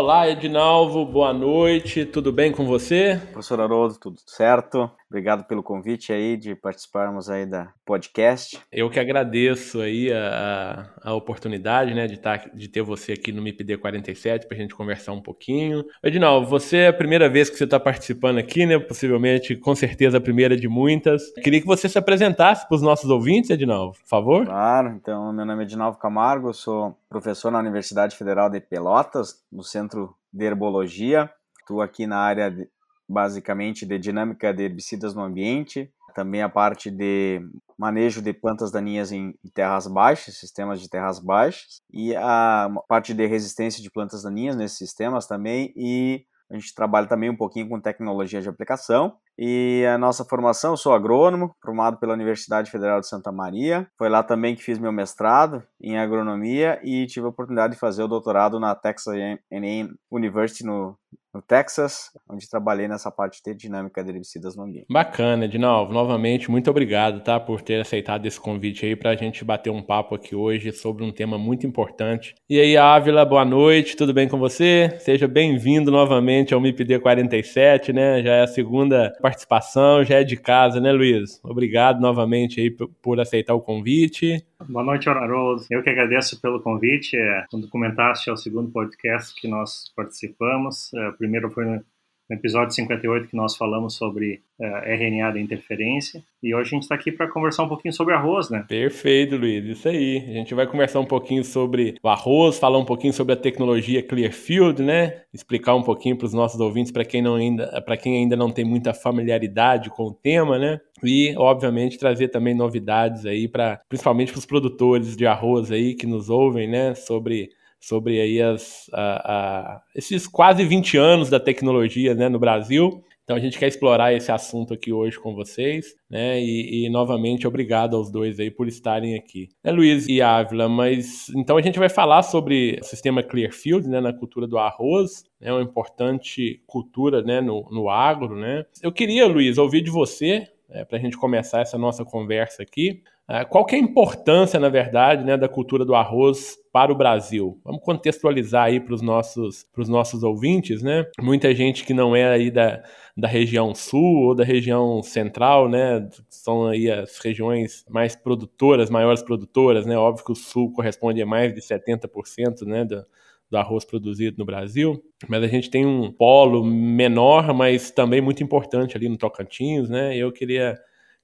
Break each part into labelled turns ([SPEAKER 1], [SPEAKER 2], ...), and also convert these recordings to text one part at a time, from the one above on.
[SPEAKER 1] Olá, Edinalvo, boa noite, tudo bem com você?
[SPEAKER 2] Professor Haroldo, tudo certo? Obrigado pelo convite aí de participarmos aí da podcast.
[SPEAKER 1] Eu que agradeço aí a, a oportunidade, né, de, tá, de ter você aqui no MIPD 47 para a gente conversar um pouquinho. Edinaldo, você é a primeira vez que você está participando aqui, né, possivelmente, com certeza a primeira de muitas. Queria que você se apresentasse para os nossos ouvintes, Edinaldo, por favor.
[SPEAKER 2] Claro, então, meu nome é Edinaldo Camargo, sou professor na Universidade Federal de Pelotas, no Centro de Herbologia. Estou aqui na área de basicamente de dinâmica de herbicidas no ambiente, também a parte de manejo de plantas daninhas em terras baixas, sistemas de terras baixas, e a parte de resistência de plantas daninhas nesses sistemas também, e a gente trabalha também um pouquinho com tecnologia de aplicação. E a nossa formação, eu sou agrônomo, formado pela Universidade Federal de Santa Maria. Foi lá também que fiz meu mestrado em agronomia e tive a oportunidade de fazer o doutorado na Texas A&M University no, no Texas, onde trabalhei nessa parte de dinâmica de herbicidas no ambiente.
[SPEAKER 1] Bacana, Edinaldo. Novamente, muito obrigado tá, por ter aceitado esse convite aí para a gente bater um papo aqui hoje sobre um tema muito importante. E aí, Ávila, boa noite, tudo bem com você? Seja bem-vindo novamente ao MIPD 47, né? Já é a segunda participação, já é de casa, né, Luiz? Obrigado novamente aí por aceitar o convite.
[SPEAKER 3] Boa noite, Haroldo. Eu que agradeço pelo convite. É, quando comentaste, é o segundo podcast que nós participamos. É, o primeiro foi no episódio 58 que nós falamos sobre uh, é, RNA da interferência. E hoje a gente está aqui para conversar um pouquinho sobre arroz, né?
[SPEAKER 1] Perfeito, Luiz. Isso aí. A gente vai conversar um pouquinho sobre o arroz, falar um pouquinho sobre a tecnologia Clearfield, né? Explicar um pouquinho para os nossos ouvintes, para quem, não ainda, quem ainda não tem muita familiaridade com o tema, né? E, obviamente, trazer também novidades aí para, principalmente para os produtores de arroz aí que nos ouvem, né? Sobre sobre aí as, a, a, esses quase 20 anos da tecnologia né, no Brasil então a gente quer explorar esse assunto aqui hoje com vocês, né? E, e novamente obrigado aos dois aí por estarem aqui. É Luiz e Ávila, mas então a gente vai falar sobre o sistema Clearfield, né, na cultura do arroz, né, uma importante cultura, né, no, no agro, né? Eu queria, Luiz, ouvir de você, é, para a gente começar essa nossa conversa aqui, qual que é a importância, na verdade, né, da cultura do arroz para o Brasil? Vamos contextualizar aí para os nossos, nossos ouvintes, né? Muita gente que não é aí da, da região sul ou da região central, né? São aí as regiões mais produtoras, maiores produtoras, né? Óbvio que o sul corresponde a mais de 70%, né? Do, do arroz produzido no Brasil, mas a gente tem um polo menor, mas também muito importante ali no Tocantins, né? Eu queria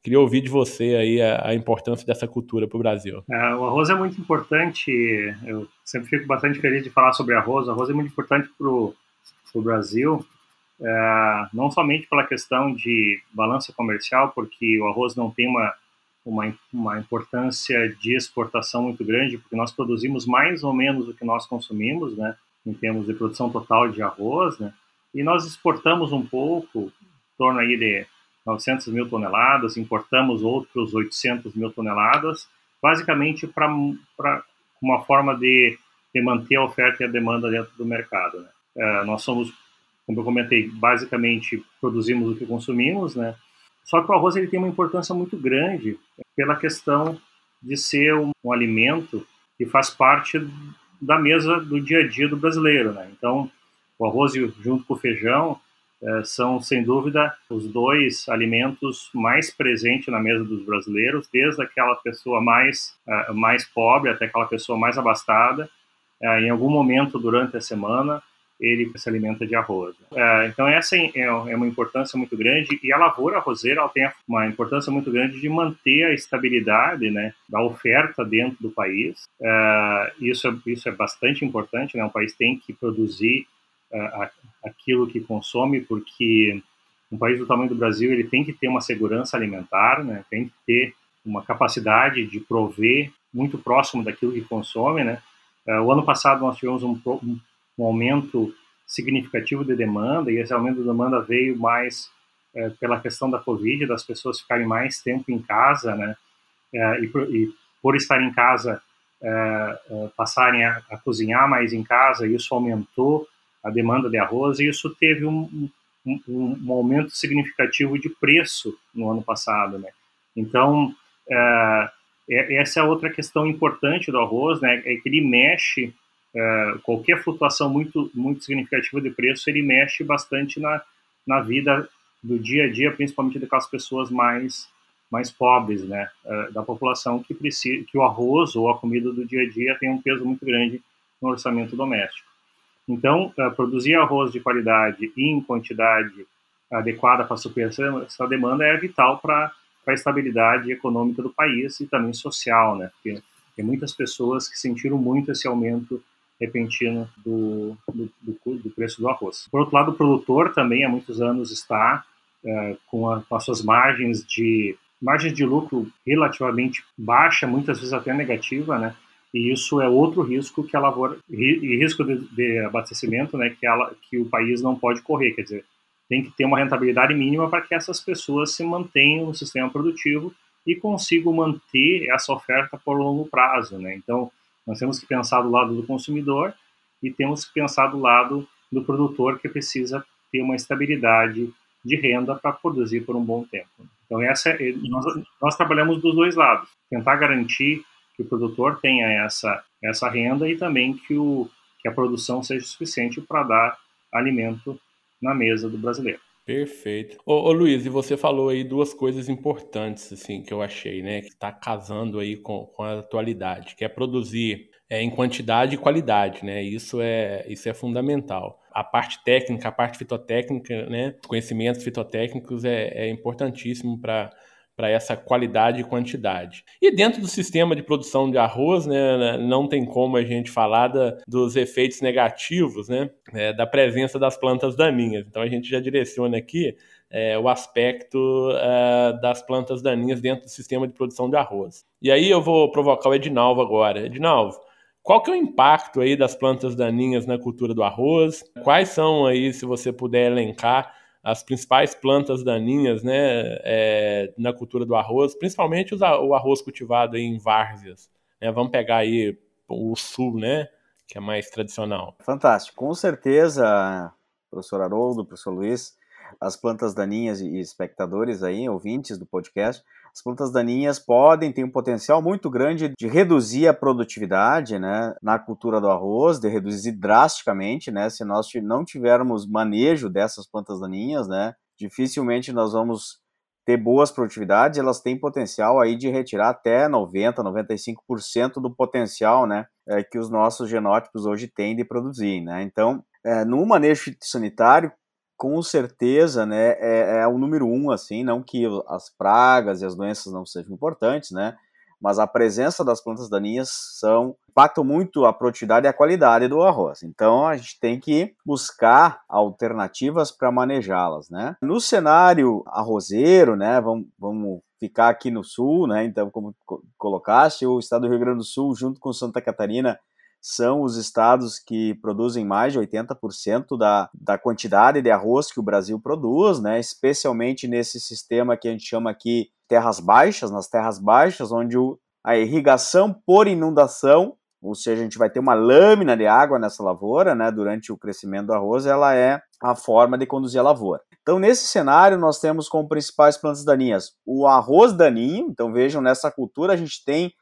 [SPEAKER 1] Queria ouvir de você aí a, a importância dessa cultura para o Brasil.
[SPEAKER 3] É, o arroz é muito importante. Eu sempre fico bastante feliz de falar sobre arroz. O arroz é muito importante para o Brasil, é, não somente pela questão de balança comercial, porque o arroz não tem uma, uma, uma importância de exportação muito grande, porque nós produzimos mais ou menos o que nós consumimos, né, em termos de produção total de arroz, né, e nós exportamos um pouco, em torno aí de 900 mil toneladas, importamos outros 800 mil toneladas, basicamente para uma forma de, de, manter a oferta e a demanda dentro do mercado. Né? É, nós somos, como eu comentei, basicamente produzimos o que consumimos, né? Só que o arroz ele tem uma importância muito grande pela questão de ser um, um alimento que faz parte da mesa do dia a dia do brasileiro, né? Então, o arroz junto com o feijão são, sem dúvida, os dois alimentos mais presentes na mesa dos brasileiros, desde aquela pessoa mais, é, mais pobre até aquela pessoa mais abastada. É, em algum momento durante a semana, ele se alimenta de arroz. então, essa é uma importância muito grande e a lavoura arrozeira tem uma importância muito grande de manter a estabilidade né, da oferta dentro do país. isso, é, isso é bastante importante, né? o país tem que produzir aquilo que consome, porque um país do tamanho do Brasil ele tem que ter uma segurança alimentar, né? tem que ter uma capacidade de prover muito próximo daquilo que consome. Né? Uh, o ano passado nós tivemos um, um, aumento significativo de demanda, e esse aumento de demanda veio mais uh, pela questão da Covid, das pessoas ficarem mais tempo em casa, né? Uh, e, por, e, por estar em casa, passarem a, a cozinhar mais em casa, isso aumentou a demanda de arroz, e isso teve um, um, um aumento significativo de preço no ano passado, né? Então, é, é, essa é outra questão importante do arroz, né? É que ele mexe, é, qualquer flutuação muito, muito significativa de preço, ele mexe bastante na, na vida do dia a dia, principalmente daquelas pessoas mais mais pobres, né, é, da população que precisa, que o arroz ou a comida do dia a dia tem um peso muito grande no orçamento doméstico. Então, uh, produzir arroz de qualidade e em quantidade adequada para suprir essa demanda é vital para a estabilidade econômica do país e também social, né? Porque tem muitas pessoas que sentiram muito esse aumento repentino do, do, do, do preço do arroz. Por outro lado, o produtor também há muitos anos está uh, com, a, com as suas margens de margens de lucro relativamente baixa, muitas vezes até negativa, né? E isso é outro risco que a lavoura risco de, de, abastecimento, né, que ela que o país não pode correr, quer dizer, tem que ter uma rentabilidade mínima para que essas pessoas se mantenham no sistema produtivo e consigam manter essa oferta por longo prazo, né? Então, nós temos que pensar do lado do consumidor e temos que pensar do lado do produtor que precisa ter uma estabilidade de renda para produzir por um bom tempo. Então essa é, nós, nós trabalhamos dos dois lados, tentar garantir que o produtor tenha essa essa renda e também que o que a produção seja suficiente para dar alimento na mesa do brasileiro.
[SPEAKER 1] Perfeito. Ô, ô, Luiz, e você falou aí duas coisas importantes, assim, que eu achei, né, que está casando aí com, com a atualidade, que é produzir é, em quantidade e qualidade, né, isso é, isso é fundamental. A parte técnica, a parte fitotécnica, né, conhecimentos fitotécnicos é, é importantíssimo para para essa qualidade e quantidade. E dentro do sistema de produção de arroz, né, não tem como a gente falar da, dos efeitos negativos né, é, da presença das plantas daninhas. Então a gente já direciona aqui é, o aspecto é, das plantas daninhas dentro do sistema de produção de arroz. E aí eu vou provocar o Edinalvo agora. Edinalvo, qual que é o impacto aí das plantas daninhas na cultura do arroz? Quais são aí, se você puder elencar, as principais plantas daninhas né, é, na cultura do arroz, principalmente os, o arroz cultivado em várzeas. Né? Vamos pegar aí o sul, né, que é mais tradicional.
[SPEAKER 2] Fantástico. Com certeza, professor Haroldo, professor Luiz, as plantas daninhas e espectadores aí, ouvintes do podcast, as plantas daninhas podem ter um potencial muito grande de reduzir a produtividade né, na cultura do arroz, de reduzir drasticamente, né, se nós não tivermos manejo dessas plantas daninhas, né, dificilmente nós vamos ter boas produtividades, elas têm potencial aí de retirar até 90, 95% do potencial, né, é, que os nossos genótipos hoje têm de produzir, né? Então, é, no manejo sanitário, com certeza, né, é, é, o número um, assim, não que as pragas e as doenças não sejam importantes, né, mas a presença das plantas daninhas são impactam muito a produtividade e a qualidade do arroz. Então a gente tem que buscar alternativas para manejá-las, né? No cenário arrozeiro, né, vamos, vamos ficar aqui no sul, né? Então como colocaste, o estado do Rio Grande do Sul junto com Santa Catarina são os estados que produzem mais de 80% da, da quantidade de arroz que o Brasil produz, né? especialmente nesse sistema que a gente chama aqui terras baixas, nas terras baixas, onde o, a irrigação por inundação, ou seja, a gente vai ter uma lâmina de água nessa lavoura, né, durante o crescimento do arroz, ela é a forma de conduzir a lavoura. Então, nesse cenário, nós temos como principais plantas daninhas o arroz daninho. Então, vejam, nessa cultura a gente tem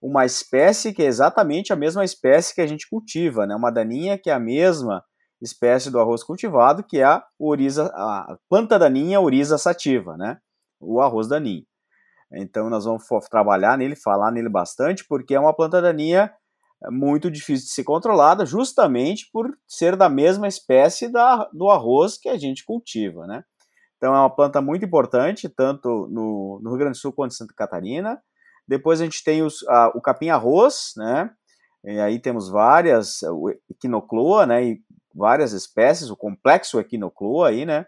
[SPEAKER 2] uma espécie que é exatamente a mesma espécie que a gente cultiva, né? Uma daninha que é a mesma espécie do arroz cultivado, que é a oriza, a planta daninha oriza sativa, né? O arroz daninho. Então nós vamos trabalhar nele, falar nele bastante, porque é uma planta daninha muito difícil de ser controlada, justamente por ser da mesma espécie da, do arroz que a gente cultiva, né? Então é uma planta muito importante, tanto no, no Rio Grande do Sul quanto em Santa Catarina, depois a gente tem os, a, o capim-arroz, né? E aí temos várias, o equinocloa, né? E várias espécies, o complexo equinocloa aí, né?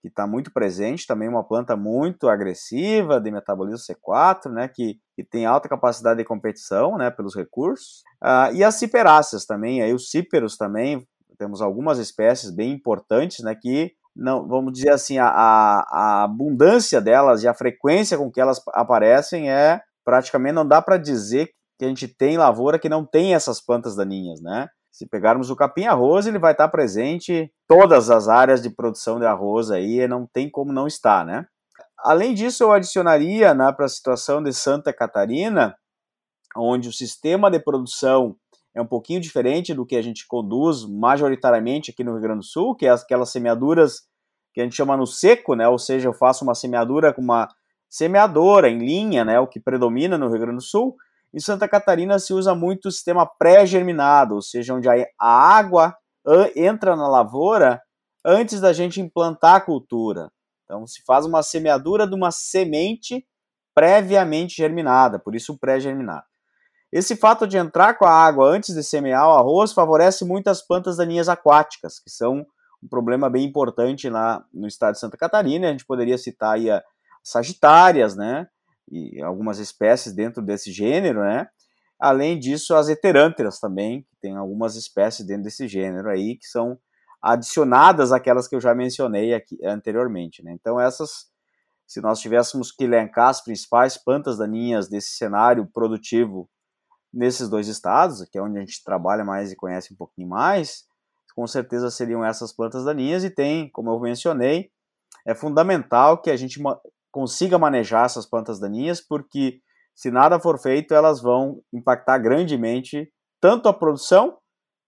[SPEAKER 2] Que está muito presente, também uma planta muito agressiva de metabolismo C4, né? Que, que tem alta capacidade de competição, né? Pelos recursos. Ah, e as ciperáceas também, aí os cíperos também, temos algumas espécies bem importantes, né? Que não, vamos dizer assim, a, a, abundância delas e a frequência com que elas aparecem é praticamente não dá para dizer que a gente tem lavoura que não tem essas plantas daninhas, né? Se pegarmos o capim-arroz, ele vai estar presente em todas as áreas de produção de arroz aí, não tem como não estar, né? Além disso, eu adicionaria né, para a situação de Santa Catarina, onde o sistema de produção é um pouquinho diferente do que a gente conduz majoritariamente aqui no Rio Grande do Sul, que é aquelas semeaduras que a gente chama no seco, né? Ou seja, eu faço uma semeadura com uma semeadora em linha, né, o que predomina no Rio Grande do Sul. Em Santa Catarina se usa muito o sistema pré-germinado, ou seja, onde a água entra na lavoura antes da gente implantar a cultura. Então se faz uma semeadura de uma semente previamente germinada, por isso pré-germinado. Esse fato de entrar com a água antes de semear o arroz favorece muito as plantas daninhas aquáticas, que são um problema bem importante lá no estado de Santa Catarina. A gente poderia citar aí a sagitárias, né? E algumas espécies dentro desse gênero, né? Além disso, as heterânteras também, tem algumas espécies dentro desse gênero aí, que são adicionadas àquelas que eu já mencionei aqui anteriormente, né? Então, essas, se nós tivéssemos que elencar as principais plantas daninhas desse cenário produtivo nesses dois estados, que é onde a gente trabalha mais e conhece um pouquinho mais, com certeza seriam essas plantas daninhas e tem, como eu mencionei, é fundamental que a gente consiga manejar essas plantas daninhas, porque se nada for feito, elas vão impactar grandemente tanto a produção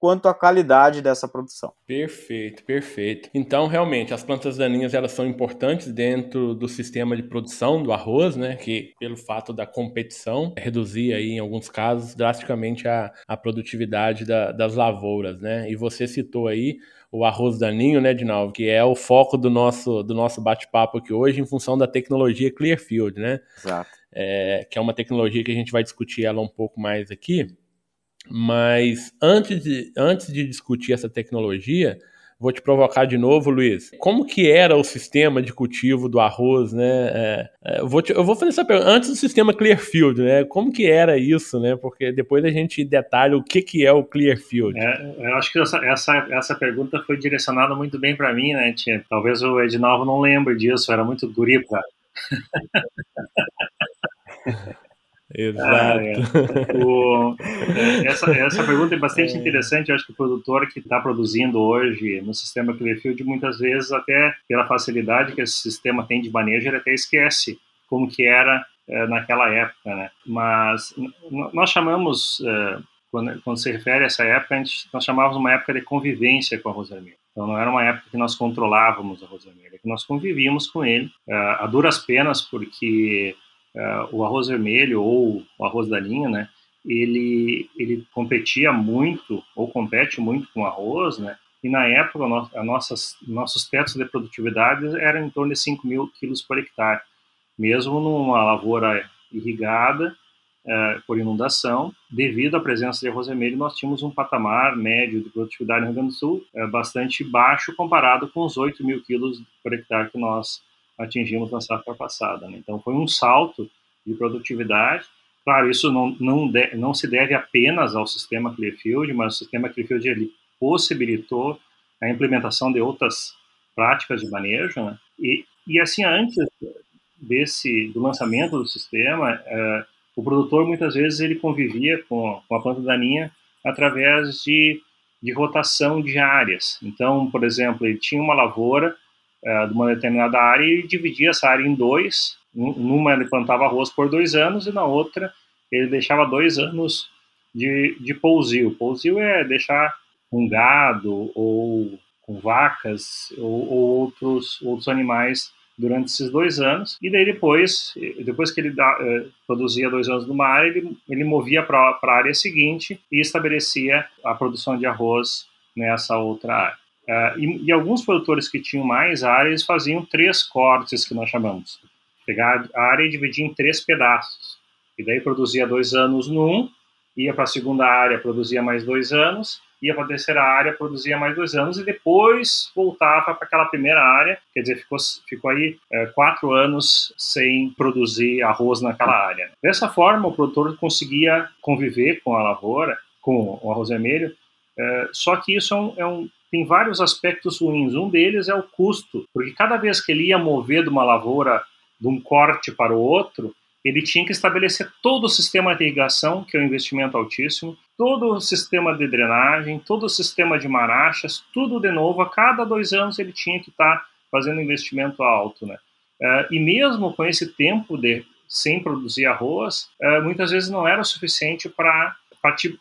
[SPEAKER 2] quanto a qualidade dessa produção.
[SPEAKER 1] Perfeito, perfeito. Então, realmente, as plantas daninhas elas são importantes dentro do sistema de produção do arroz, né? Que pelo fato da competição reduzir aí em alguns casos drasticamente a, a produtividade da, das lavouras, né? E você citou aí o arroz daninho, né, Dinaldo, que é o foco do nosso do nosso bate-papo aqui hoje em função da tecnologia Clearfield, né?
[SPEAKER 2] Exato.
[SPEAKER 1] É, que é uma tecnologia que a gente vai discutir ela um pouco mais aqui. Mas antes de, antes de discutir essa tecnologia, vou te provocar de novo, Luiz. Como que era o sistema de cultivo do arroz, né? É, é, eu, vou te, eu vou fazer essa pergunta antes do sistema Clearfield, né? Como que era isso, né? Porque depois a gente detalha o que, que é o Clearfield.
[SPEAKER 3] É, eu acho que essa, essa, essa pergunta foi direcionada muito bem para mim, né? Tia? Talvez o Edinaldo não lembre disso, era muito guri, cara.
[SPEAKER 1] Exato. Ah,
[SPEAKER 3] é. O, é, essa, essa pergunta é bastante é. interessante. Eu acho que o produtor que está produzindo hoje no sistema Clearfield, muitas vezes, até pela facilidade que esse sistema tem de manejo, ele até esquece como que era é, naquela época. Né? Mas nós chamamos, é, quando, quando, se refere a essa época, a gente, nós chamávamos uma época de convivência com a Rosa Vermelha. Então não era uma época que nós controlávamos a Rosa Vermelha, que nós convivíamos com ele, é, a duras penas, porque uh, o arroz vermelho ou o arroz da linha, né? Ele, ele competia muito, ou compete muito com arroz, né? E na época, a nossas, nossos tetos de produtividade eram em torno de 5 mil quilos por hectare. Mesmo numa lavoura irrigada, uh, por inundação, devido à presença de arroz vermelho, nós tínhamos um patamar médio de produtividade no Rio Grande do Sul uh, bastante baixo comparado com os 8 mil quilos por hectare que nós atingimos na safra passada. Né? Então, foi um salto de produtividade. Claro, isso não, não, de, não se deve apenas ao sistema Clearfield, mas o sistema Clearfield ele possibilitou a implementação de outras práticas de manejo. Né? E, e assim, antes desse do lançamento do sistema, é, o produtor muitas vezes ele convivia com, com a planta daninha através de, de rotação de áreas. Então, por exemplo, ele tinha uma lavoura é, de uma determinada área e dividia essa área em dois. Numa ele plantava arroz por dois anos e na outra ele deixava dois anos de, de pousio. Pousio é deixar com gado ou com vacas ou, ou, outros, outros animais durante esses dois anos. E daí depois, depois que ele da, eh, produzia dois anos numa área, ele, ele movia para a área seguinte e estabelecia a produção de arroz nessa outra área. Uh, e, e, alguns produtores que tinham mais áreas faziam três cortes, que nós chamamos. Pegar a área e dividir em três pedaços. E daí produzia dois anos num, ia para a segunda área, produzia mais dois anos, ia para a terceira área, produzia mais dois anos, e depois voltava para aquela primeira área, quer dizer, ficou, ficou aí é, quatro anos sem produzir arroz naquela área. Dessa forma, o produtor conseguia conviver com a lavoura, com o arroz vermelho, é, só que isso é um, é um tem vários aspectos ruins. Um deles é o custo, porque cada vez que ele ia mover de uma lavoura de um corte para o outro, ele tinha que estabelecer todo o sistema de irrigação, que é um investimento altíssimo, todo o sistema de drenagem, todo o sistema de marachas, tudo de novo. A cada dois anos ele tinha que estar fazendo investimento alto, né? Uh, e mesmo com esse tempo de sem produzir arroz, uh, muitas vezes não era o suficiente para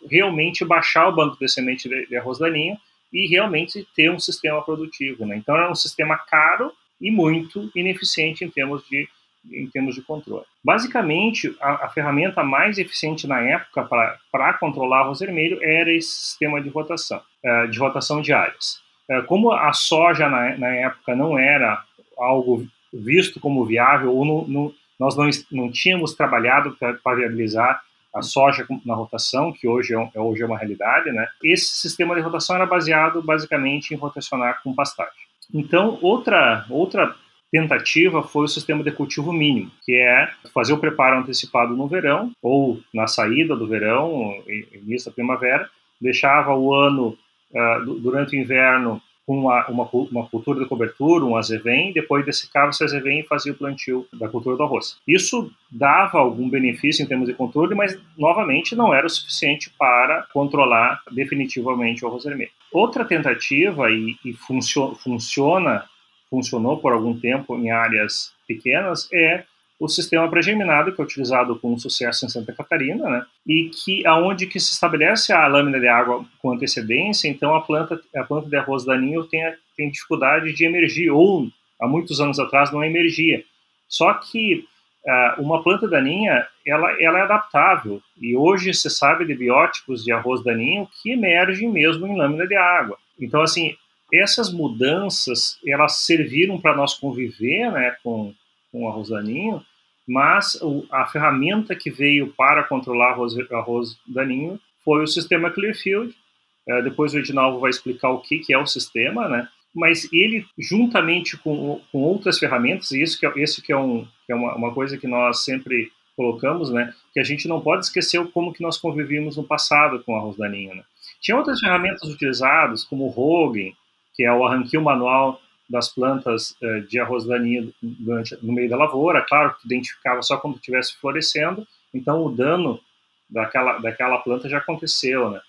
[SPEAKER 3] realmente baixar o banco de semente de, de arroz daninho e realmente ter um sistema produtivo. Né? Então, é um sistema caro e muito ineficiente em termos de, em termos de controle. Basicamente, a, a ferramenta mais eficiente na época para controlar arroz vermelho era esse sistema de rotação, uh, de rotação de áreas. Uh, como a soja na, na, época não era algo visto como viável, ou no, no, nós não, não tínhamos trabalhado para viabilizar a soja na rotação, que hoje é, é, hoje é uma realidade, né? Esse sistema de rotação era baseado basicamente em rotacionar com pastagem. Então, outra outra tentativa foi o sistema de cultivo mínimo, que é fazer o preparo antecipado no verão ou na saída do verão, início da primavera, deixava o ano uh, durante o inverno com uma, uma, uma, cultura de cobertura, um azevém, depois dessecava esse azevém e fazia o plantio da cultura do arroz. Isso dava algum benefício em termos de controle, mas novamente não era o suficiente para controlar definitivamente o arroz vermelho. Outra tentativa, e, e funcio, funciona, funcionou por algum tempo em áreas pequenas, é o sistema pré-germinado, que é utilizado com sucesso em Santa Catarina, né? e que aonde que se estabelece a lâmina de água com antecedência, então a planta, a planta de arroz daninho tem, tem dificuldade de emergir, ou há muitos anos atrás não emergia. Só que uh, uma planta daninha, ela, ela é adaptável, e hoje se sabe de biótipos de arroz daninho que emergem mesmo em lâmina de água. Então, assim, essas mudanças, elas serviram para nós conviver né, com, com o arroz daninho, mas a ferramenta que veio para controlar arroz, arroz daninho foi o sistema Clearfield. É, depois o Edinaldo vai explicar o que, que é o sistema, né? Mas ele, juntamente com, com outras ferramentas, e isso que é, isso que é, um, que é uma, uma coisa que nós sempre colocamos, né? Que a gente não pode esquecer como que nós convivíamos no passado com arroz daninho, né? Tinha outras ferramentas utilizadas, como o Rogan, que é o arranquio manual das plantas uh, de arroz daninho durante, no meio da lavoura, claro que identificava só quando estivesse florescendo, então o dano daquela, daquela planta já aconteceu, né?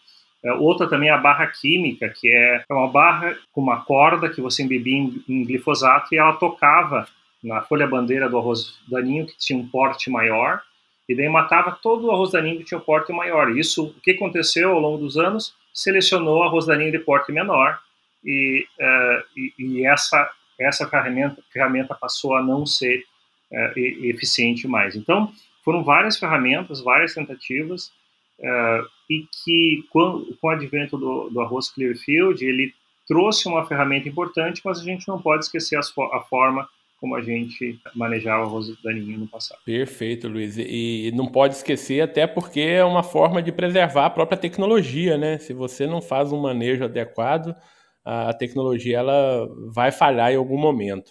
[SPEAKER 3] Uh, outra também é a barra química, que é, é uma barra com uma corda que você embebia em, em glifosato e ela tocava na folha bandeira do arroz daninho, que tinha um porte maior, e daí matava todo o arroz daninho que tinha um porte maior. Isso, o que aconteceu ao longo dos anos? Selecionou arroz daninho de porte menor, e, uh, e, e, essa, essa ferramenta, ferramenta passou a não ser uh, eficiente mais. Então, foram várias ferramentas, várias tentativas, uh, e que com, com o advento do, do arroz Clearfield, ele trouxe uma ferramenta importante, mas a gente não pode esquecer a forma como a gente manejava o arroz daninho no passado.
[SPEAKER 1] Perfeito, Luiz. E não pode esquecer, até porque é uma forma de preservar a própria tecnologia, né? Se você não faz um manejo adequado, a tecnologia ela vai falhar em algum momento.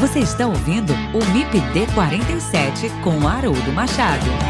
[SPEAKER 4] Você está ouvindo o MIPD 47 com Haroldo Machado.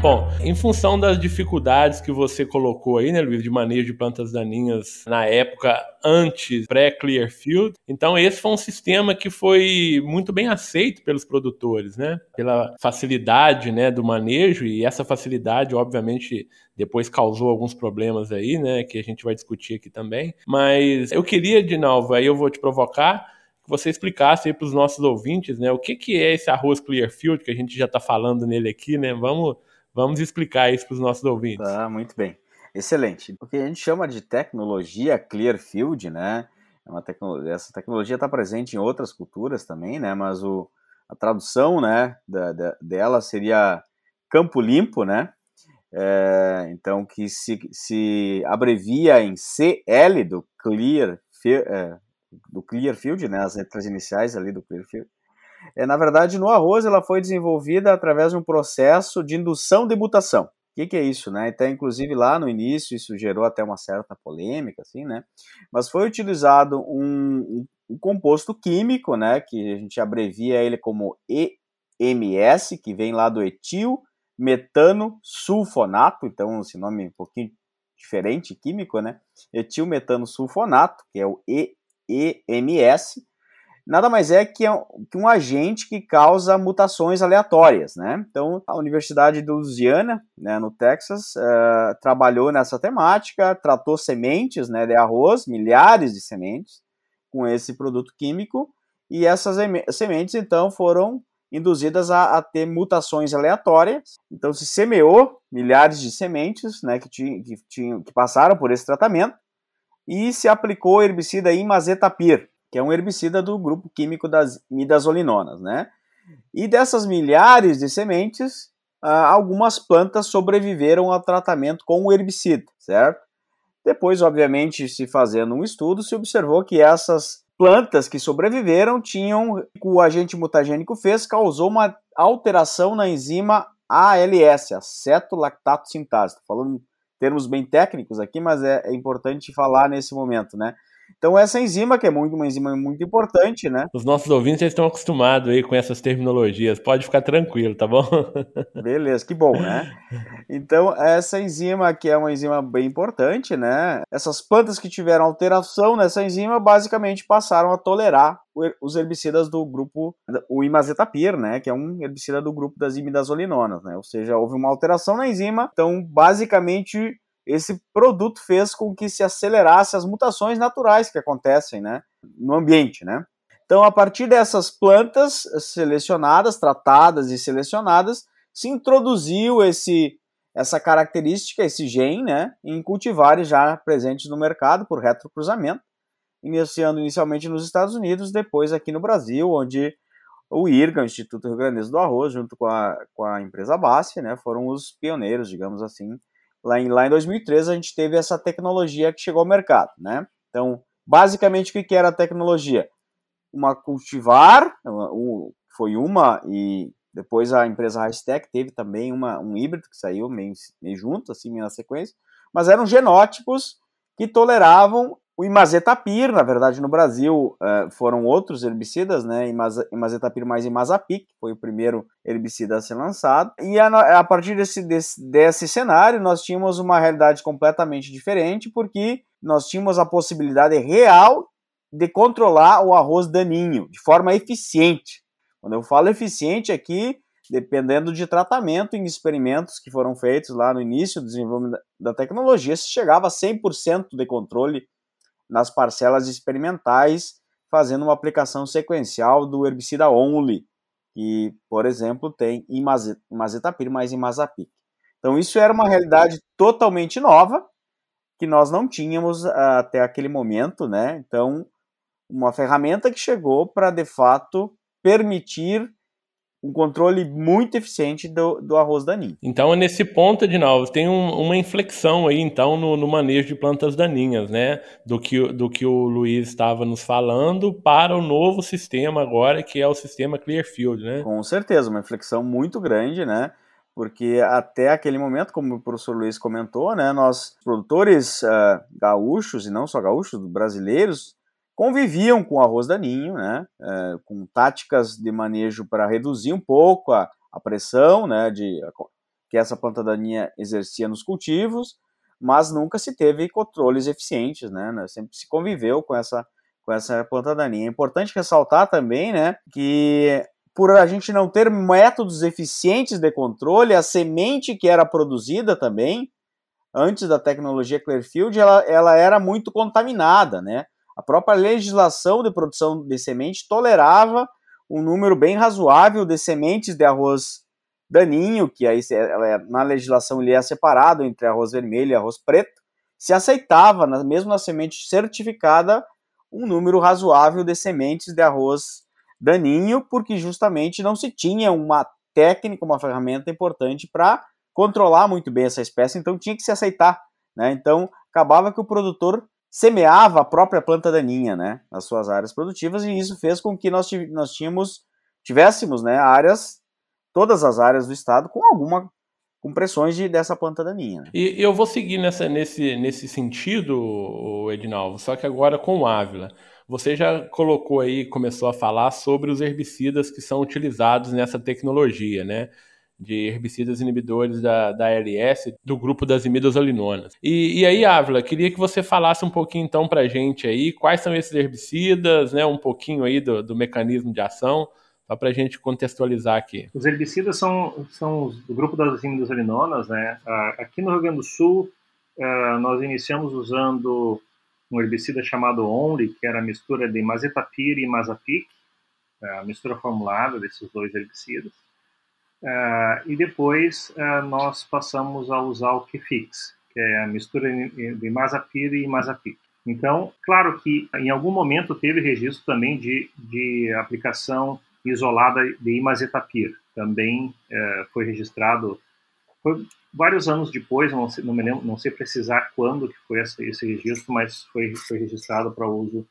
[SPEAKER 1] Bom, em função das dificuldades que você colocou aí, né, Luiz, de manejo de plantas daninhas na época antes pré-Clearfield, então esse foi um sistema que foi muito bem aceito pelos produtores, né, pela facilidade, né, do manejo e essa facilidade, obviamente, depois causou alguns problemas aí, né, que a gente vai discutir aqui também. Mas eu queria, de novo, aí eu vou te provocar você explicasse aí para os nossos ouvintes, né, o que, que é esse arroz Clearfield, que a gente já está falando nele aqui, né, vamos Vamos explicar isso para os nossos ouvintes.
[SPEAKER 2] Tá, muito bem. Excelente. O que a gente chama de tecnologia Clearfield, né? É tecnologia, essa tecnologia está presente em outras culturas também, né? Mas o, a tradução, né, da, da, dela seria campo limpo, né? É, então que se, se abrevia em CL do Clear, é, do Clearfield, né? As letras iniciais ali do Clearfield. É, na verdade, no arroz ela foi desenvolvida através de um processo de indução de mutação. O que, que, é isso, né? Então, inclusive lá no início isso gerou até uma certa polêmica, assim, né? Mas foi utilizado um, um composto químico, né? Que a gente abrevia ele como EMS, que vem lá do etil metano sulfonato, então esse nome é um pouquinho diferente químico, né? Etil metano sulfonato, que é o EMS, nada mais é que, é que um agente que causa mutações aleatórias, né? Então, a Universidade de Louisiana, né, no Texas, uh, trabalhou nessa temática, tratou sementes né, de arroz, milhares de sementes, com esse produto químico, e essas sementes, então, foram induzidas a, a, ter mutações aleatórias. Então, se semeou milhares de sementes né, que, tinha, que, tinha, que passaram por esse tratamento, e se aplicou herbicida imazetapir, que é um herbicida do grupo químico das midazolinonas, né? E dessas milhares de sementes, ah, algumas plantas sobreviveram ao tratamento com o herbicida, certo? Depois, obviamente, se fazendo um estudo, se observou que essas plantas que sobreviveram tinham, o agente mutagênico fez, causou uma alteração na enzima ALS, acetolactato sintase. Estou falando termos bem técnicos aqui, mas é, é importante falar nesse momento, né? Então essa enzima, que é muito, uma enzima muito importante, né?
[SPEAKER 1] Os nossos ouvintes já estão acostumados aí com essas terminologias, pode ficar tranquilo, tá bom?
[SPEAKER 2] Beleza, que bom, né? Então essa enzima que é uma enzima bem importante, né? Essas plantas que tiveram alteração nessa enzima basicamente passaram a tolerar os herbicidas do grupo, o imazetapir, né, que é um herbicida do grupo das imidazolinonas, né, ou seja, houve uma alteração na enzima, então basicamente esse produto fez com que se acelerasse as mutações naturais que acontecem né, no ambiente. Né? Então, a partir dessas plantas selecionadas, tratadas e selecionadas, se introduziu esse, essa característica, esse gene, né, em cultivares já presentes no mercado por retrocruzamento, iniciando inicialmente nos Estados Unidos, depois aqui no Brasil, onde o IRGA, o Instituto Rio Grande do Arroz, junto com a, com a empresa BASF, né, foram os pioneiros, digamos assim, Lá em, lá em 2013 a gente teve essa tecnologia que chegou ao mercado, né? Então, basicamente o que era a tecnologia? Uma cultivar, foi uma e depois a empresa Hightech teve também uma, um híbrido que saiu meio, meio junto, assim, meio na sequência, mas eram genótipos que toleravam o imazetapir, na verdade, no Brasil uh, foram outros herbicidas, né? Imazetapir mais imazapic, foi o primeiro herbicida a ser lançado. E a, a partir desse, desse, desse cenário, nós tínhamos uma realidade completamente diferente, porque nós tínhamos a possibilidade real de controlar o arroz daninho de forma eficiente. Quando eu falo eficiente aqui, dependendo de tratamento em experimentos que foram feitos lá no início do desenvolvimento da tecnologia, se chegava a 100% de controle nas parcelas experimentais, fazendo uma aplicação sequencial do herbicida Only, que, por exemplo, tem imazetapir mais imazapic. Então, isso era uma realidade totalmente nova, que nós não tínhamos ah, até aquele momento, né? Então, uma ferramenta que chegou para, de fato, permitir um controle muito eficiente do, do arroz daninho.
[SPEAKER 1] Então, nesse ponto, Edinaldo, tem um, uma inflexão aí, então, no, no, manejo de plantas daninhas, né? Do que, do que o Luiz estava nos falando para o novo sistema agora, que é o sistema Clearfield, né?
[SPEAKER 2] Com certeza, uma inflexão muito grande, né? Porque até aquele momento, como o professor Luiz comentou, né, nós, produtores uh, gaúchos, e não só gaúchos, brasileiros, conviviam com o arroz daninho, né, é, com táticas de manejo para reduzir um pouco a, a pressão né, de, a, que essa planta daninha exercia nos cultivos, mas nunca se teve controles eficientes, né, né, sempre se conviveu com essa, com essa planta daninha. É importante ressaltar também né, que por a gente não ter métodos eficientes de controle, a semente que era produzida também, antes da tecnologia Clearfield, ela, ela era muito contaminada, né? A própria legislação de produção de semente tolerava um número bem razoável de sementes de arroz daninho, que aí é, na legislação ele é separado entre arroz vermelho e arroz preto, se aceitava, mesmo na semente certificada, um número razoável de sementes de arroz daninho, porque justamente não se tinha uma técnica, uma ferramenta importante para controlar muito bem essa espécie, então tinha que se aceitar. Né? Então acabava que o produtor semeava a própria planta daninha, né, nas suas áreas produtivas, e isso fez com que nós, nós tínhamos, tivéssemos, né, áreas, todas as áreas do estado com alguma com pressões de, dessa planta daninha. Né?
[SPEAKER 1] E eu vou seguir nessa, nesse, nesse sentido, Edinaldo, só que agora com Ávila. Você já colocou aí, começou a falar sobre os herbicidas que são utilizados nessa tecnologia, né? De herbicidas inibidores da, da ALS, do grupo das imidazolinonas. E, e aí, Ávila, queria que você falasse um pouquinho então para a gente aí quais são esses herbicidas, né, um pouquinho aí do, do mecanismo de ação, só para a gente contextualizar aqui.
[SPEAKER 3] Os herbicidas são, são do grupo das imidazolinonas, né? Aqui no Rio Grande do Sul, eh, nós iniciamos usando um herbicida chamado Only, que era a mistura de mazetapir e mazapic, a mistura formulada desses dois herbicidas. Uh, e depois uh, nós passamos a usar o Kefix, que é a mistura de Mazapir e Mazapic. Então, claro que em algum momento teve registro também de, de aplicação isolada de imazetapir. Também uh, foi registrado, foi vários anos depois, não sei, não lembro, não sei precisar quando que foi esse registro, mas foi, foi registrado para uso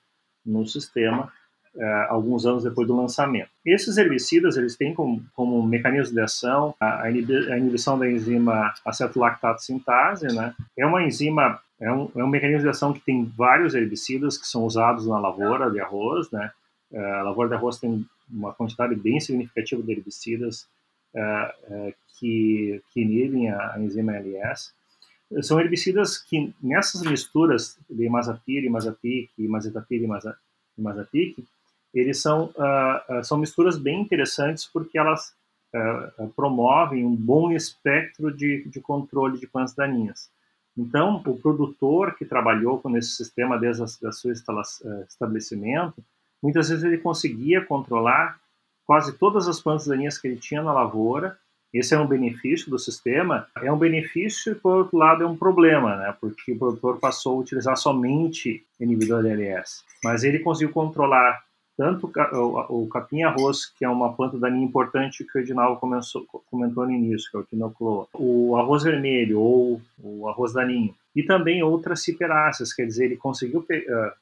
[SPEAKER 3] no sistema. Uh, alguns anos depois do lançamento. Esses herbicidas eles têm como, como mecanismo de ação a, inibição da enzima acetolactato sintase, né? É uma enzima é um, é um mecanismo de ação que tem vários herbicidas que são usados na lavoura de arroz, né? É, a lavoura de arroz tem uma quantidade bem significativa de herbicidas é, é, que, que inibem a, a enzima LS. São herbicidas que, nessas misturas de mazapir e mazapic, mazetapir e mazapic, eles são, uh, são misturas bem interessantes porque elas uh, promovem um bom espectro de, de controle de plantas daninhas. Então, o produtor que trabalhou com esse sistema desde o seu estabelecimento, muitas vezes ele conseguia controlar quase todas as plantas daninhas que ele tinha na lavoura. Esse é um benefício do sistema. É um benefício e, por outro lado, é um problema, né? porque o produtor passou a utilizar somente inibidor de LS. Mas ele conseguiu controlar tanto o, capim-arroz, que é uma planta daninha importante que o Edinaldo começou, comentou no início, que é o quinocloa, o arroz vermelho ou o arroz daninho, e também outras ciperáceas, quer dizer, ele conseguiu uh,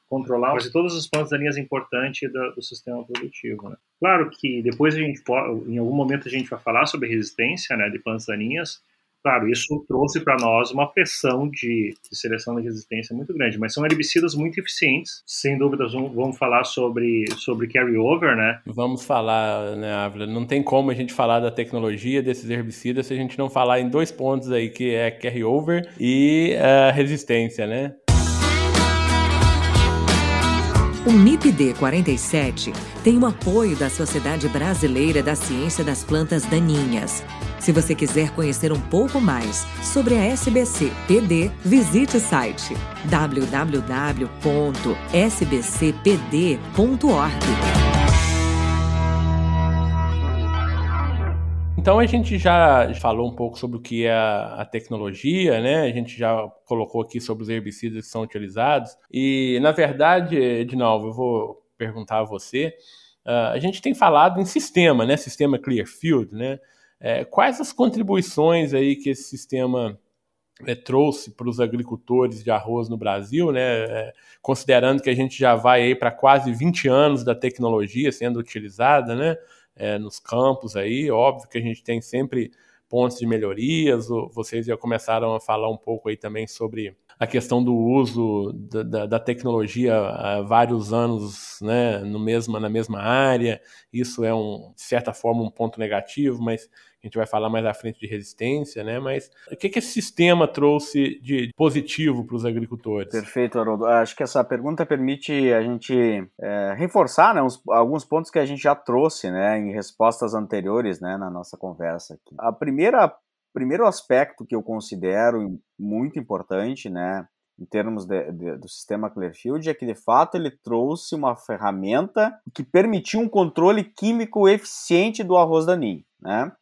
[SPEAKER 3] controlar quase todas as plantas daninhas importantes do, do sistema produtivo. Né? Claro que depois a gente, em algum momento a gente vai falar sobre resistência né, de plantas daninhas, Claro, isso trouxe para nós uma pressão de, de, seleção de resistência muito grande, mas são herbicidas muito eficientes. Sem dúvidas, vamos falar sobre, sobre carryover, né?
[SPEAKER 1] Vamos falar, né, Ávila? Não tem como a gente falar da tecnologia desses herbicidas se a gente não falar em dois pontos aí, que é carryover e uh, resistência, né?
[SPEAKER 4] O MIPD 47 tem o apoio da Sociedade Brasileira da Ciência das Plantas Daninhas. Se você quiser conhecer um pouco mais sobre a SBC PD, visite o site www.sbcpd.org.
[SPEAKER 1] Então a gente já falou um pouco sobre o que é a tecnologia, né? A gente já colocou aqui sobre os herbicidas que são utilizados. E, na verdade, de novo, eu vou perguntar a você. Uh, a gente tem falado em sistema, né? Sistema Clearfield, né? É, quais as contribuições aí que esse sistema é, trouxe para os agricultores de arroz no Brasil, né? É, considerando que a gente já vai aí para quase 20 anos da tecnologia sendo utilizada, né? é, nos campos aí. Óbvio que a gente tem sempre pontos de melhorias. Vocês já começaram a falar um pouco aí também sobre a questão do uso da, da, da tecnologia há vários anos né, no mesmo, na mesma área. Isso é, um, de certa forma, um ponto negativo, mas a gente vai falar mais à frente de resistência, né? Mas o que, que esse sistema trouxe de positivo para os agricultores?
[SPEAKER 2] Perfeito, Haroldo. Acho que essa pergunta permite a gente é, reforçar né, uns, alguns pontos que a gente já trouxe né, em respostas anteriores né, na nossa conversa aqui. A primeira primeiro aspecto que eu considero muito importante, né, em termos de, de, do sistema Clearfield, é que de fato ele trouxe uma ferramenta que permitiu um controle químico eficiente do arroz daninho, né?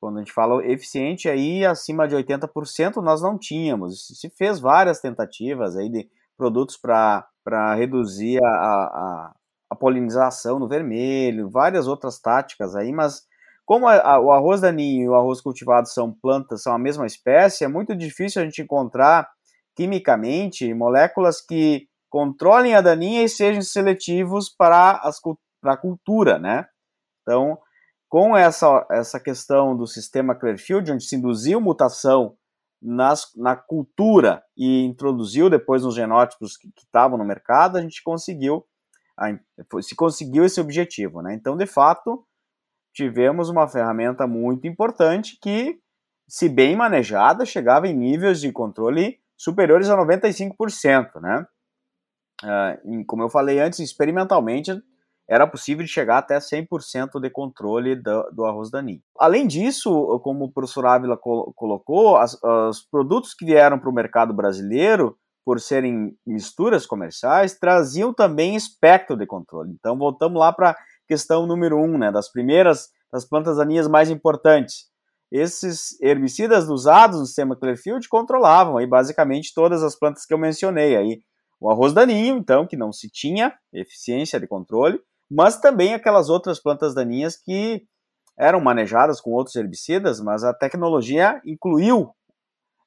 [SPEAKER 2] Quando a gente fala eficiente aí, acima de 80%, nós não tínhamos. Se fez várias tentativas aí de produtos para reduzir a, a, a, polinização no vermelho, várias outras táticas aí, mas como a, o arroz daninho e o arroz cultivado são plantas, são a mesma espécie, é muito difícil a gente encontrar quimicamente moléculas que controlem a daninha e sejam seletivos para, as, para a cultura, né? Então, com essa, essa questão do sistema Clearfield, onde se induziu mutação nas, na cultura e introduziu depois nos genótipos que estavam no mercado, a gente conseguiu, a, se conseguiu esse objetivo. Né? Então, de fato, tivemos uma ferramenta muito importante que, se bem manejada, chegava em níveis de controle superiores a 95%. Né? Uh, como eu falei antes, experimentalmente era possível chegar até 100% de controle do, do, arroz daninho. Além disso, como o professor Ávila colocou, as, os produtos que vieram para o mercado brasileiro, por serem misturas comerciais, traziam também espectro de controle. Então, voltamos lá para a questão número um, né, das primeiras, das plantas daninhas mais importantes. Esses herbicidas usados no sistema Clearfield controlavam aí basicamente todas as plantas que eu mencionei aí. O arroz daninho, então, que não se tinha eficiência de controle, mas também aquelas outras plantas daninhas que eram manejadas com outros herbicidas, mas a tecnologia incluiu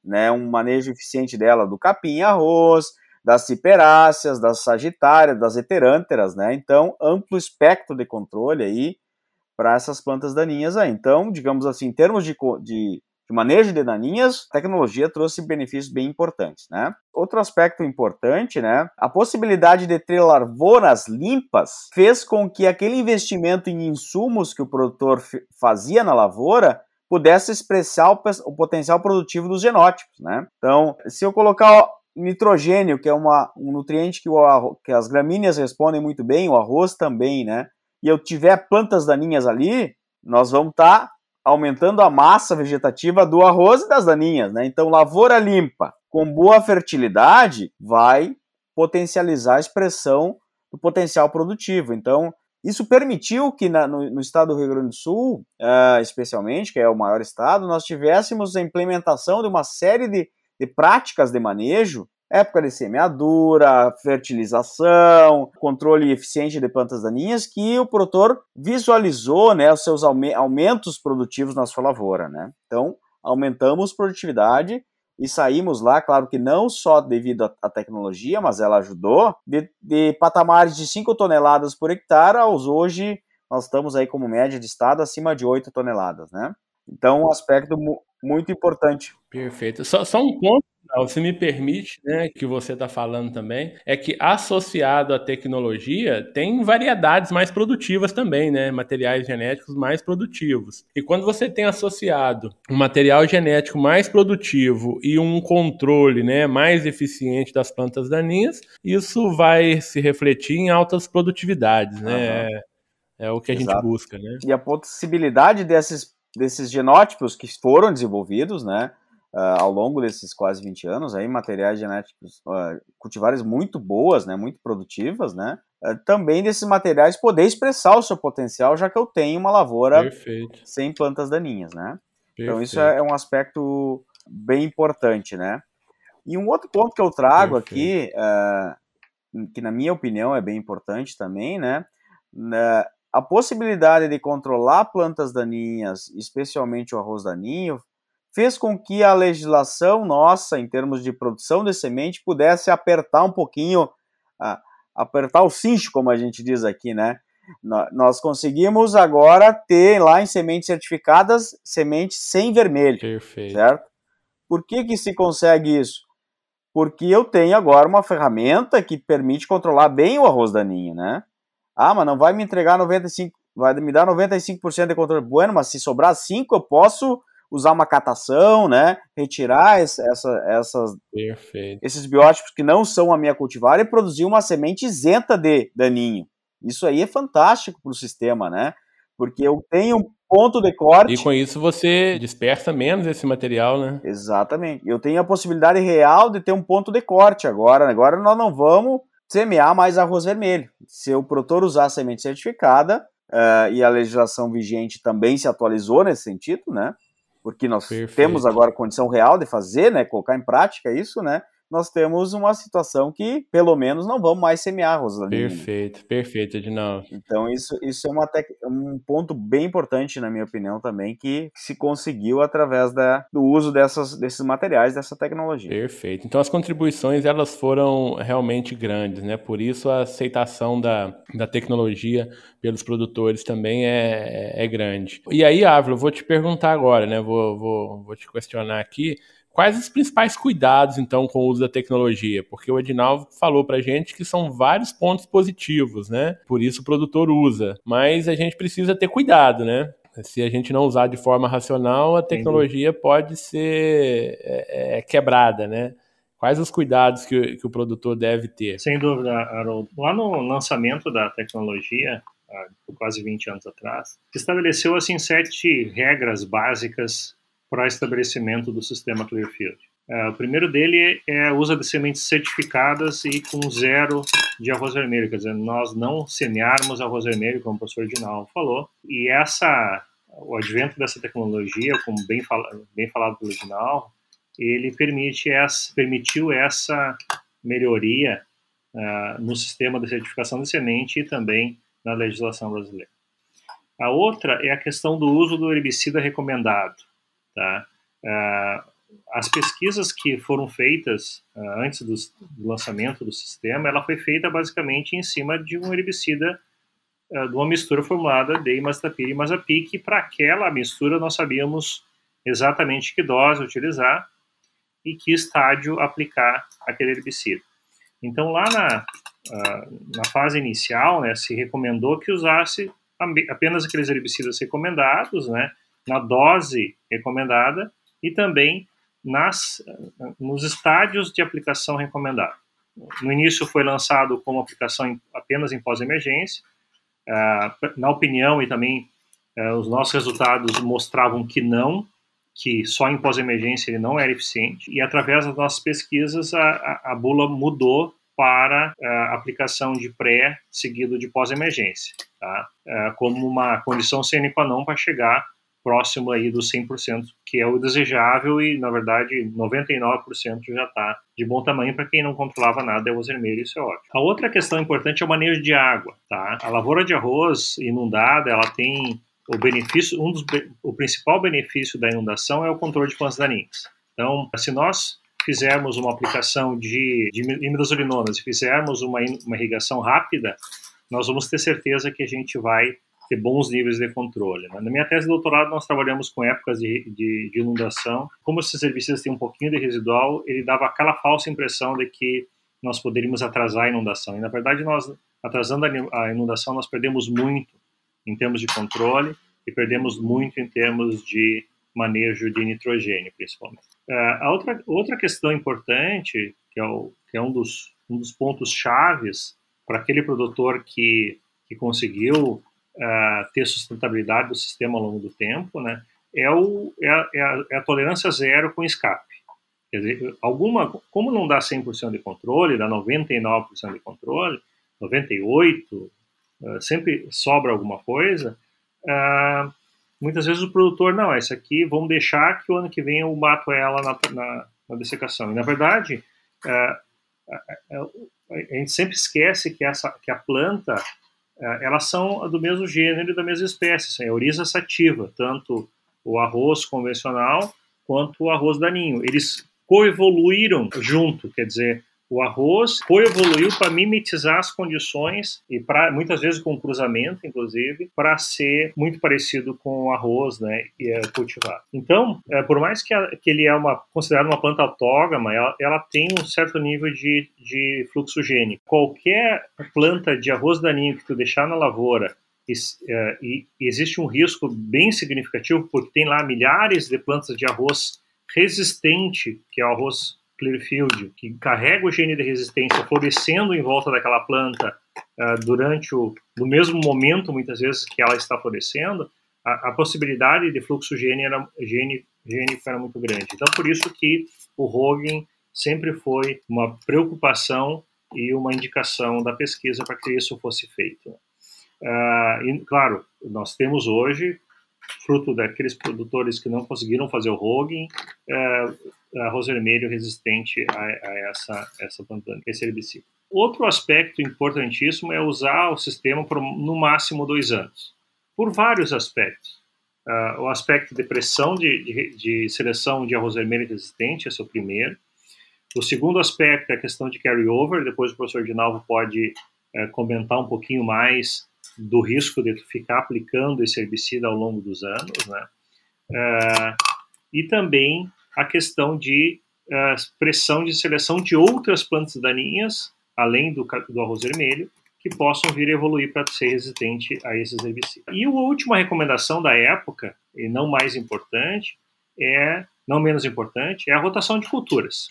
[SPEAKER 2] né, um manejo eficiente dela do capim-arroz, das ciperáceas, das sagitárias, das heterânteras, né? Então, amplo espectro de controle aí para essas plantas daninhas aí. Então, digamos assim, em termos de, de, de O manejo de daninhas, a tecnologia trouxe benefícios bem importantes, né? Outro aspecto importante, né? A possibilidade de ter lavouras limpas fez com que aquele investimento em insumos que o produtor fazia na lavoura pudesse expressar o, o potencial produtivo dos genótipos, né? Então, se eu colocar nitrogênio, que é uma, um nutriente que, o, que as gramíneas respondem muito bem, o arroz também, né? E eu tiver plantas daninhas ali, nós vamos estar tá aumentando a massa vegetativa do arroz e das daninhas, né? Então, lavoura limpa, com boa fertilidade, vai potencializar a expressão do potencial produtivo. Então, isso permitiu que na, no, no, estado do Rio Grande do Sul, uh, especialmente, que é o maior estado, nós tivéssemos a implementação de uma série de, de práticas de manejo época de semeadura, fertilização, controle eficiente de plantas daninhas, que o produtor visualizou né, os seus aumentos produtivos na sua lavoura. Né? Então, aumentamos produtividade e saímos lá, claro que não só devido à tecnologia, mas ela ajudou, de, de patamares de 5 toneladas por hectare aos hoje, nós estamos aí como média de estado acima de 8 toneladas, né? Então, um aspecto mu muito importante.
[SPEAKER 1] Perfeito. Só, só um ponto se me permite, né, que você está falando também, é que associado à tecnologia tem variedades mais produtivas também, né, materiais genéticos mais produtivos. E quando você tem associado um material genético mais produtivo e um controle, né, mais eficiente das plantas daninhas, isso vai se refletir em altas produtividades, né? Uhum. É, é, o que a Exato. gente busca, né?
[SPEAKER 2] E a possibilidade desses desses genótipos que foram desenvolvidos, né? uh, ao longo desses quase 20 anos, aí, materiais genéticos, uh, cultivares muito boas, né, muito produtivas, né, uh, também desses materiais poder expressar o seu potencial, já que eu tenho uma lavoura Perfeito. sem plantas daninhas, né. Perfeito. Então isso é, um aspecto bem importante, né. E um outro ponto que eu trago Perfeito. aqui, que na minha opinião é bem importante também, né, a possibilidade de controlar plantas daninhas, especialmente o arroz daninho, fez com que a legislação nossa, em termos de produção de semente, pudesse apertar um pouquinho, uh, apertar o cincho, como a gente diz aqui, né? Nós conseguimos agora ter lá em sementes certificadas sementes sem vermelho. Perfeito. Certo? Por que, que se consegue isso? Porque eu tenho agora uma ferramenta que permite controlar bem o arroz daninho, né? Ah, mas não vai me entregar 95, vai me dar 95% de controle. Bueno, mas se sobrar 5, eu posso usar uma catação, né? Retirar essa, essas, esses biótipos que não são a minha cultivar e produzir uma semente isenta de daninho. Isso aí é fantástico para o sistema, né? Porque eu tenho um ponto de corte.
[SPEAKER 1] E com isso você dispersa menos esse material, né?
[SPEAKER 2] Exatamente. Eu tenho a possibilidade real de ter um ponto de corte agora. Agora nós não vamos semear mais arroz vermelho. Se o produtor usar semente certificada, uh, e a legislação vigente também se atualizou nesse sentido, né? porque nós Perfeito. temos agora condição real de fazer, né, colocar em prática isso, né, nós temos uma situação que, pelo menos, não vamos mais semear, Rosalina.
[SPEAKER 1] Perfeito, perfeito, Edinaldo.
[SPEAKER 2] Então, isso, isso é uma tec... um ponto bem importante, na minha opinião, também, que se conseguiu através da, do uso dessas, desses materiais, dessa tecnologia.
[SPEAKER 1] Perfeito. Então, as contribuições, elas foram realmente grandes, né? Por isso, a aceitação da, da tecnologia pelos produtores também é, é grande. E aí, Ávila, eu vou te perguntar agora, né? Vou, vou, vou te questionar aqui Quais os principais cuidados, então, com o uso da tecnologia? Porque o Edinaldo falou para gente que são vários pontos positivos, né? Por isso o produtor usa. Mas a gente precisa ter cuidado, né? Se a gente não usar de forma racional, a tecnologia Entendi. pode ser é, é, quebrada, né? Quais os cuidados que, que, o produtor deve ter?
[SPEAKER 3] Sem dúvida, Haroldo. Lá no lançamento da tecnologia, há quase 20 anos atrás, se estabeleceu assim sete regras básicas para estabelecimento do sistema Clearfield. É, o primeiro dele é o uso de sementes certificadas e com zero de arroz vermelho, quer dizer, nós não semearmos arroz vermelho, como o professor Dinal falou, e essa, o advento dessa tecnologia, como bem, fala, bem falado pelo Dinal, ele permite essa, permitiu essa melhoria uh, no sistema de certificação de semente e também na legislação brasileira. A outra é a questão do uso do herbicida recomendado. Tá? Uh, as pesquisas que foram feitas uh, antes do, lançamento do sistema, ela foi feita basicamente em cima de um herbicida, uh, de uma mistura formulada de imazapir e imazapik, para aquela mistura nós sabíamos exatamente que dose utilizar e que estádio aplicar aquele herbicida. Então, lá na, na fase inicial, né, se recomendou que usasse apenas aqueles herbicidas recomendados, né, na dose recomendada e também nas, nos estádios de aplicação recomendada. No início foi lançado como aplicação em, apenas em pós-emergência. Uh, na opinião e também uh, os nossos resultados mostravam que não, que só em pós-emergência ele não era eficiente. E através das nossas pesquisas, a, a, a bula mudou para uh, aplicação de pré seguido de pós-emergência, tá? como uma condição sine qua non para chegar próximo aí dos 100%, que é o desejável e, na verdade, 99% já está de bom tamanho para quem não controlava nada é o vermelho, isso é ótimo. A outra questão importante é o manejo de água, tá? A lavoura de arroz inundada, ela tem o benefício, um dos, o principal benefício da inundação é o controle de plantas daninhas. Então, se nós fizermos uma aplicação de, de imidazolinonas e fizermos uma, uma irrigação rápida, nós vamos ter certeza que a gente vai ter bons níveis de controle. Né? Na minha tese de doutorado, nós trabalhamos com épocas de, de, de, inundação. Como esses herbicidas têm um pouquinho de residual, ele dava aquela falsa impressão de que nós poderíamos atrasar a inundação. E, na verdade, nós, atrasando a inundação, nós perdemos muito em termos de controle e perdemos muito em termos de manejo de nitrogênio, principalmente. Uh, a outra, outra questão importante, que é, o, que é um dos, um dos pontos chaves para aquele produtor que, que conseguiu ter sustentabilidade do sistema ao longo do tempo, né, é, o, é, a, é a, é a tolerância zero com escape. Quer dizer, alguma, como não dá 100% de controle, dá 99% de controle, 98%, uh, sempre sobra alguma coisa, uh, muitas vezes o produtor, não, essa aqui vamos deixar que o ano que vem eu mato ela na, na, na dessecação. E, na verdade, uh, a gente sempre esquece que, essa, que a planta elas são do mesmo gênero e da mesma espécie, são euriza sativa, tanto o arroz convencional quanto o arroz daninho. Eles coevoluíram junto, quer dizer, o arroz coevoluiu para mimetizar as condições e para muitas vezes com cruzamento, inclusive, para ser muito parecido com o arroz, né, e é cultivado. Então, é, por mais que, a, que ele é uma considerado uma planta autógama, ela, ela tem um certo nível de, de fluxo gênico. Qualquer planta de arroz daninho que tu deixar na lavoura e, é, e, existe um risco bem significativo porque tem lá milhares de plantas de arroz resistente, que é o arroz Clearfield, que carrega o gene de resistência florescendo em volta daquela planta uh, durante o no mesmo momento, muitas vezes, que ela está florescendo, a, a possibilidade de fluxo gene era, gene, gênico era muito grande. Então, por isso que o Hogan sempre foi uma preocupação e uma indicação da pesquisa para que isso fosse feito. Uh, e, claro, nós temos hoje fruto daqueles produtores que não conseguiram fazer o Hogan, é, arroz vermelho resistente a, a essa, essa planta, esse herbicida. Outro aspecto importantíssimo é usar o sistema por no máximo dois anos, por vários aspectos. Uh, o aspecto de pressão de, de, de, seleção de arroz vermelho resistente, esse é o primeiro. O segundo aspecto é a questão de carry-over, depois o professor Dinalvo pode uh, comentar um pouquinho mais do risco de ficar aplicando esse herbicida ao longo dos anos, né? Uh, e também a questão de uh, pressão de seleção de outras plantas daninhas, além do, do arroz vermelho, que possam vir evoluir para ser resistente a esses herbicidas. E a última recomendação da época, e não mais importante, é não menos importante, é a rotação de culturas.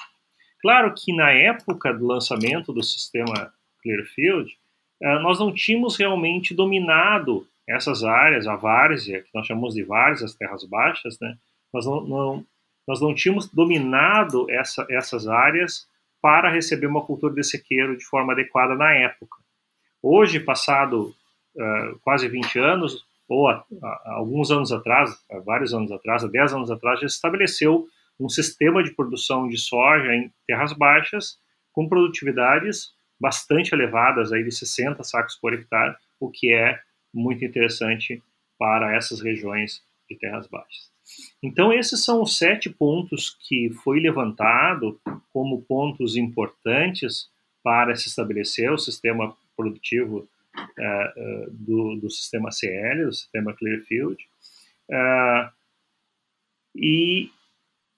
[SPEAKER 3] Claro que na época do lançamento do sistema Clearfield, eh, nós não tínhamos realmente dominado essas áreas, a várzea, que nós chamamos de várzea, as terras baixas, né? nós, não, não, nós não tínhamos dominado essa, essas áreas para receber uma cultura de sequeiro de forma adequada na época. Hoje, passado uh, quase 20 anos, ou a, a, alguns anos atrás, vários anos atrás, há 10 anos atrás, já estabeleceu um sistema de produção de soja em terras baixas com produtividades bastante elevadas, aí de 60 sacos por hectare, o que é muito interessante para essas regiões de terras baixas. Então, esses são os sete pontos que foi levantado como pontos importantes para se estabelecer o sistema produtivo uh, do, do, sistema CL, do sistema Clearfield. Uh, E,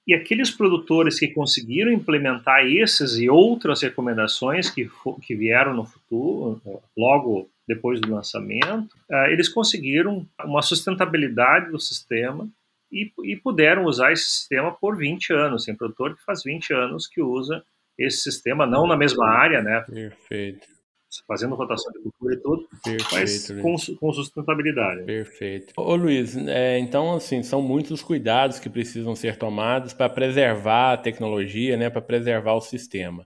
[SPEAKER 3] e aqueles produtores que conseguiram implementar esses e outras recomendações que, que vieram no futuro, logo depois do lançamento, eles conseguiram uma sustentabilidade do sistema e, e, puderam usar esse sistema por 20 anos. Tem produtor que faz 20 anos que usa esse sistema, não na mesma área, né?
[SPEAKER 1] Perfeito.
[SPEAKER 3] Fazendo rotação de cultura e tudo, Perfeito, mas com, com, sustentabilidade.
[SPEAKER 1] Perfeito. Ô Luiz, é, então assim, são muitos cuidados que precisam ser tomados para preservar a tecnologia, né, para preservar o sistema.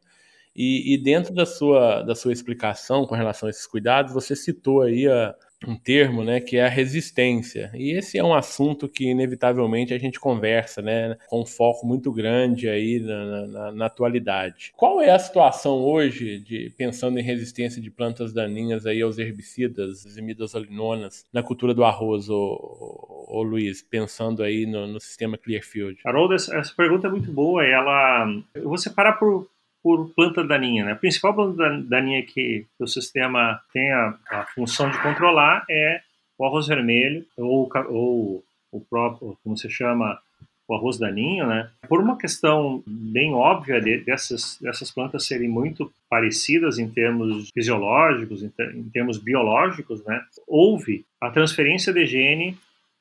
[SPEAKER 1] E, e, dentro da sua, da sua explicação com relação a esses cuidados, você citou aí a, um termo, né, que é a resistência. E esse é um assunto que inevitavelmente a gente conversa, né, com um foco muito grande aí na, na, na atualidade. Qual é a situação hoje de pensando em resistência de plantas daninhas aí aos herbicidas, as imidazolinonas, na cultura do arroz, ô, ô, Luiz, pensando aí no, no sistema Clearfield?
[SPEAKER 3] Haroldo, essa pergunta é muito boa. Ela, eu vou separar por por planta daninha. Né? A principal planta daninha que o sistema tem a, a função de controlar é o arroz vermelho ou, ou o próprio, como se chama, o arroz daninho, né? Por uma questão bem óbvia de, dessas, dessas plantas serem muito parecidas em termos fisiológicos, em, ter, em termos biológicos, né? Houve a transferência de gene,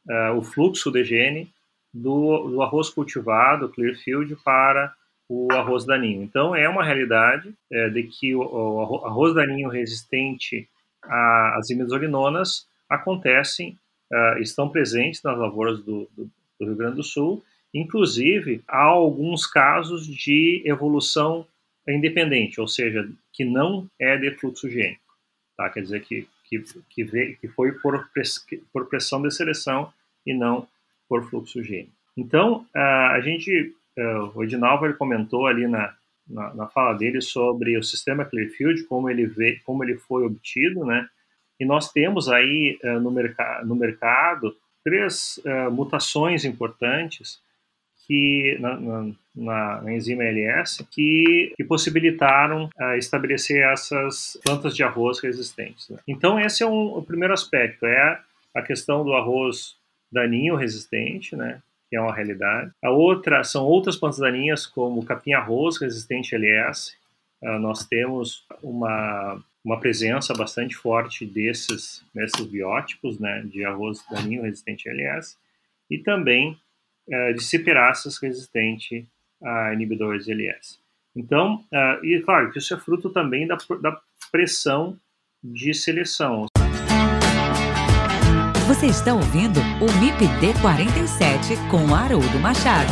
[SPEAKER 3] uh, o fluxo de gene do, do arroz cultivado, Clearfield, para o arroz daninho. Então, é uma realidade é, de que o, o, arroz daninho resistente às imidazolinonas acontecem, uh, estão presentes nas lavouras do, do, do, Rio Grande do Sul. Inclusive, há alguns casos de evolução independente, ou seja, que não é de fluxo gênico. Tá? Quer dizer que, que, que, veio, que foi por, por pressão de seleção e não por fluxo gênico. Então, uh, a gente o Edinalvo ele comentou ali na, na, na, fala dele sobre o sistema Clearfield, como ele, vê, como ele foi obtido, né? E nós temos aí uh, no, merc no mercado três uh, mutações importantes que na, na, na, enzima LS que, que possibilitaram uh, estabelecer essas plantas de arroz resistentes. Né? Então esse é um, o primeiro aspecto, é a questão do arroz daninho resistente, né? Que é uma realidade. A outra são outras plantas daninhas, como capim-arroz resistente LS. Ah, nós temos uma, uma presença bastante forte desses, desses biótipos, né, de arroz daninho resistente LS, e também uh, de ciperáceas resistente a inibidores LS. Então, uh, e claro que isso é fruto também da, da pressão de seleção.
[SPEAKER 4] Você está ouvindo o MIPD 47 com Haroldo Machado.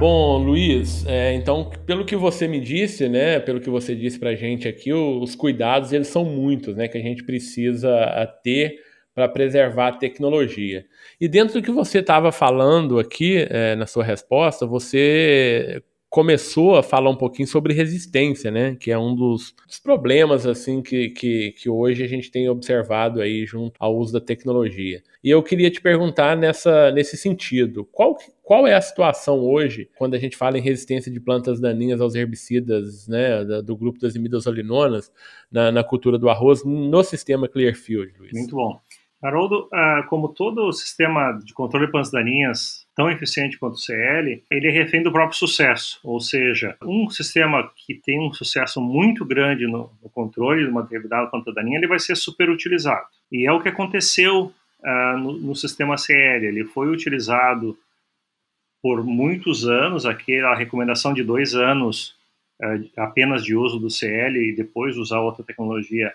[SPEAKER 1] Bom, Luiz, é, então, pelo que você me disse, né, pelo que você disse para a gente aqui, os cuidados eles são muitos, né, que a gente precisa ter para preservar a tecnologia. E dentro do que você estava falando aqui é, na sua resposta, você começou a falar um pouquinho sobre resistência, né? Que é um dos, dos problemas assim que, que, que, hoje a gente tem observado aí junto ao uso da tecnologia. E eu queria te perguntar nessa, nesse sentido, qual, qual é a situação hoje quando a gente fala em resistência de plantas daninhas aos herbicidas, né, do grupo das imidazolinonas na, na cultura do arroz no sistema Clearfield, Luiz?
[SPEAKER 3] Muito bom. Haroldo, ah, como todo o sistema de controle de plantas daninhas tão eficiente quanto o CL, ele é refém do próprio sucesso. Ou seja, um sistema que tem um sucesso muito grande no, no controle de uma determinada planta daninha, ele vai ser superutilizado. E é o que aconteceu uh, no, no, sistema CL. Ele foi utilizado por muitos anos, aquela recomendação de dois anos uh, apenas de uso do CL e depois usar outra tecnologia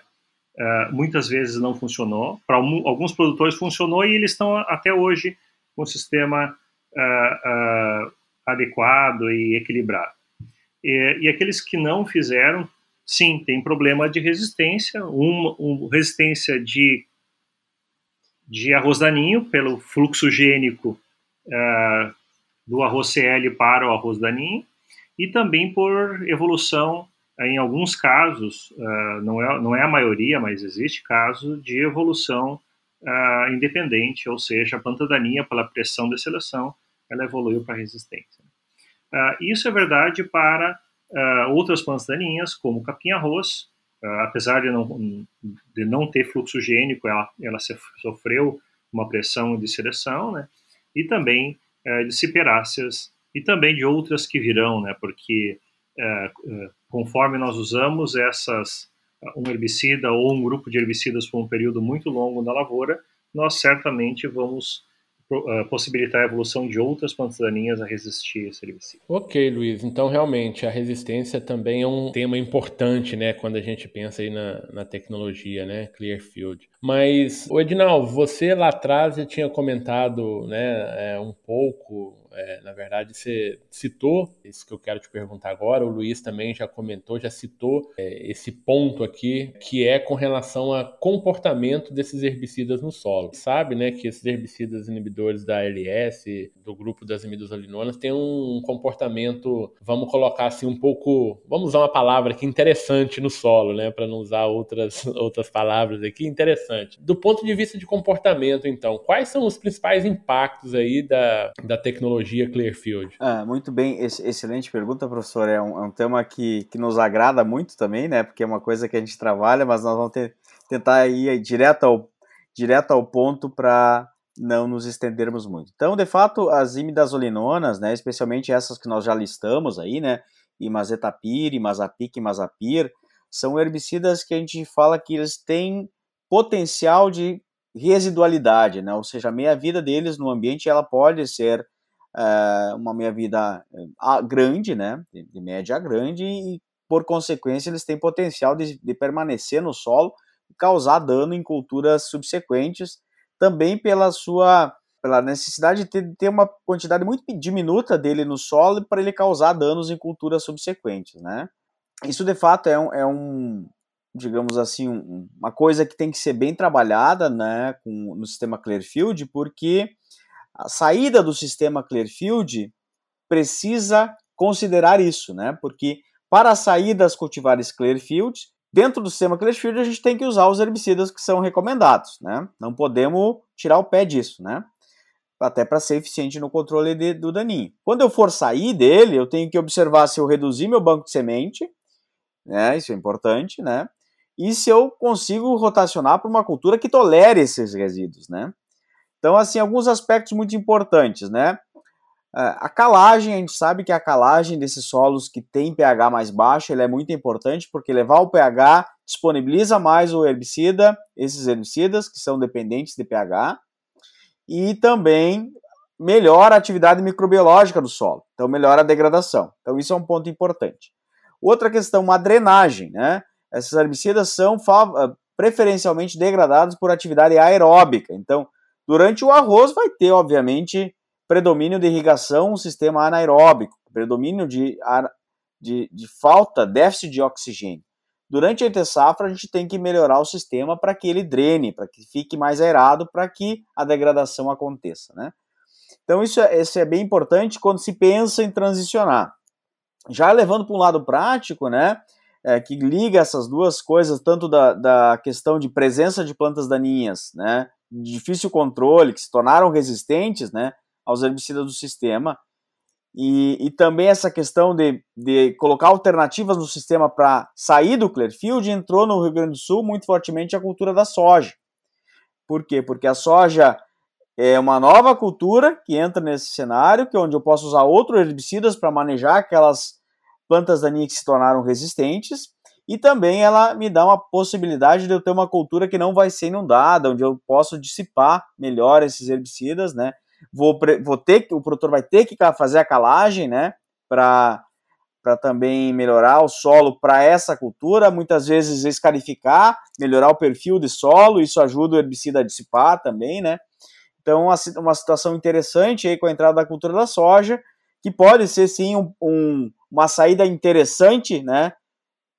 [SPEAKER 3] Uh, muitas vezes não funcionou. Para alguns produtores funcionou e eles estão até hoje com o sistema uh, uh, adequado e equilibrado. E, e, aqueles que não fizeram, sim, tem problema de resistência, uma, uma resistência de, de arroz daninho pelo fluxo gênico uh, do arroz CL para o arroz daninho e também por evolução em alguns casos, não, é, não é a maioria, mas existe caso de evolução independente, ou seja, a planta daninha, pela pressão de seleção, ela evoluiu para resistência. Uh, isso é verdade para uh, outras plantas daninhas, como capim-arroz, apesar de não, de não ter fluxo gênico, ela, ela sofreu uma pressão de seleção, né? E também de ciperáceas e também de outras que virão, né? Porque conforme nós usamos essas um herbicida ou um grupo de herbicidas por um período muito longo na lavoura, nós certamente vamos uh, possibilitar a evolução de outras plantas daninhas a resistir esse herbicida.
[SPEAKER 1] Ok, Luiz. Então, realmente, a resistência também é um tema importante, né, quando a gente pensa aí na, na tecnologia, né, Clearfield. Mas, Edinal, você lá atrás já tinha comentado, né, é, um pouco é, na verdade, você citou isso que eu quero te perguntar agora. O Luiz também já comentou, já citou é, esse ponto aqui, que é com relação a comportamento desses herbicidas no solo. Sabe, né, que esses herbicidas inibidores da ALS, do grupo das imidazolinonas, têm um comportamento, vamos colocar assim, um pouco, vamos usar uma palavra aqui, interessante no solo, né, para não usar outras, outras palavras aqui, interessante. Do ponto de vista de comportamento, então, quais são os principais impactos aí da, da tecnologia tecnologia Clearfield?
[SPEAKER 2] Ah, muito bem, excelente pergunta, professor. É um, é um, tema que, que nos agrada muito também, né? Porque é uma coisa que a gente trabalha, mas nós vamos ter, tentar ir direto ao, direto ao ponto para não nos estendermos muito. Então, de fato, as imidazolinonas, né, especialmente essas que nós já listamos aí, né, imazetapir, imazapic, imazapir, são herbicidas que a gente fala que eles têm potencial de residualidade, né? ou seja, a meia-vida deles no ambiente ela pode ser é, uma meia-vida eh, grande, né, de, de, média grande, e por consequência eles têm potencial de, de permanecer no solo e causar dano em culturas subsequentes, também pela sua pela necessidade de ter, ter, uma quantidade muito diminuta dele no solo para ele causar danos em culturas subsequentes, né? Isso de fato é um, é um digamos assim, um, uma coisa que tem que ser bem trabalhada, né, com, no sistema Clearfield, porque a saída do sistema Clearfield precisa considerar isso, né? Porque para sair das cultivares Clearfield, dentro do sistema Clearfield a gente tem que usar os herbicidas que são recomendados, né? Não podemos tirar o pé disso, né? Até para ser eficiente no controle de, do daninho. Quando eu for sair dele, eu tenho que observar se eu reduzir meu banco de semente, né? Isso é importante, né? E se eu consigo rotacionar para uma cultura que tolere esses resíduos, né? Então, assim, alguns aspectos muito importantes, né? É, a calagem, a gente sabe que a calagem desses solos que tem pH mais baixo, ele é muito importante porque levar o pH disponibiliza mais o herbicida, esses herbicidas que são dependentes de pH, e também melhora a atividade microbiológica do solo, então melhora a degradação. Então isso é um ponto importante. Outra questão, a drenagem, né? Esses herbicidas são preferencialmente degradados por atividade aeróbica, então Durante o arroz vai ter, obviamente, predomínio de irrigação, um sistema anaeróbico, predomínio de, de, de falta, déficit de oxigênio. Durante a entre-safra, a gente tem que melhorar o sistema para que ele drene, para que fique mais aerado, para que a degradação aconteça. Né? Então, isso é, isso é bem importante quando se pensa em transicionar. Já levando para um lado prático, né, é, que liga essas duas coisas, tanto da, da questão de presença de plantas daninhas, né, de difícil controle, que se tornaram resistentes né, aos herbicidas do sistema, e, e também essa questão de, de colocar alternativas no sistema para sair do Clearfield entrou no Rio Grande do Sul muito fortemente a cultura da soja. Por quê? Porque a soja é uma nova cultura que entra nesse cenário, que é onde eu posso usar outros herbicidas para manejar aquelas plantas daninhas que se tornaram resistentes, e também ela me dá uma possibilidade de eu ter uma cultura que não vai ser inundada, onde eu posso dissipar melhor esses herbicidas, né? Vou, vou ter o produtor vai ter que fazer a calagem, né? Para para também melhorar o solo para essa cultura, muitas vezes escarificar, melhorar o perfil de solo, isso ajuda o herbicida a dissipar também, né? Então, uma situação interessante aí com a entrada da cultura da soja, que pode ser sim um, um, uma saída interessante, né?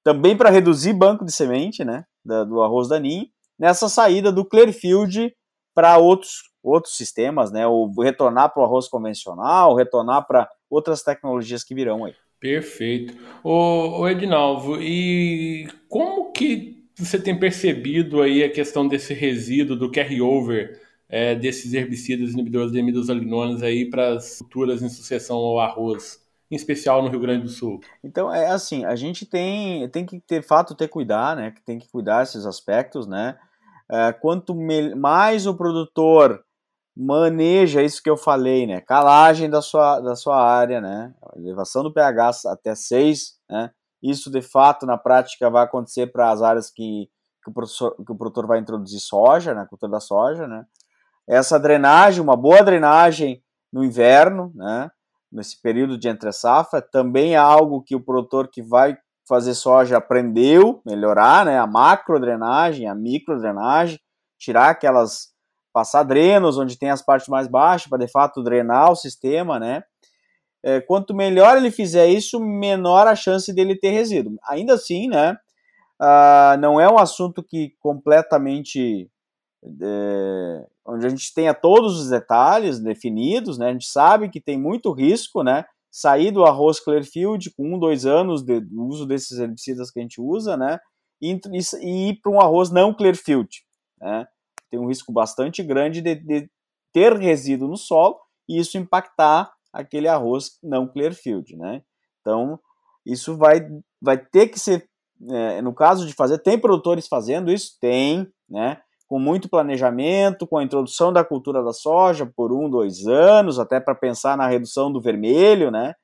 [SPEAKER 2] também para reduzir banco de semente, né, da, do arroz daninho, nessa saída do Clearfield para outros, outros sistemas, né, ou retornar para o arroz convencional, retornar para outras tecnologias que virão aí.
[SPEAKER 1] Perfeito. O, Edinalvo, e como que você tem percebido aí a questão desse resíduo, do carry-over é, desses herbicidas inibidores de imidazolinonas aí para as culturas em sucessão ao arroz? Em especial no Rio Grande do Sul?
[SPEAKER 2] Então, é assim, a gente tem, tem que, ter fato, ter cuidar, né? Tem que cuidar desses aspectos, né? é, quanto mais o produtor maneja isso que eu falei, né? Calagem da sua, da sua área, né? Elevação do pH até 6, né? Isso de fato na prática vai acontecer para as áreas que, que, o que o produtor vai introduzir soja, né? Cultura da soja, né? Essa drenagem, uma boa drenagem no inverno, né? Nesse período de entre safra, também é algo que o produtor que vai fazer soja aprendeu melhorar, né? A macro drenagem, a micro drenagem, tirar aquelas passar drenos onde tem as partes mais baixas para de fato drenar o sistema, né? É, quanto melhor ele fizer isso, menor a chance dele ter resíduo. Ainda assim, né? Uh, não é um assunto que completamente é, onde a gente tenha todos os detalhes definidos, né? A gente sabe que tem muito risco, né? Sair do arroz Clearfield com um, dois anos de uso desses herbicidas que a gente usa, né? E, e ir para um arroz não Clearfield, né? tem um risco bastante grande de, de ter resíduo no solo e isso impactar aquele arroz não Clearfield, né? Então, isso vai, vai ter que ser, é, no caso de fazer, tem produtores fazendo isso? Tem, né? Com muito planejamento, com a introdução da cultura da soja por um, dois anos, até para pensar na redução do vermelho, né?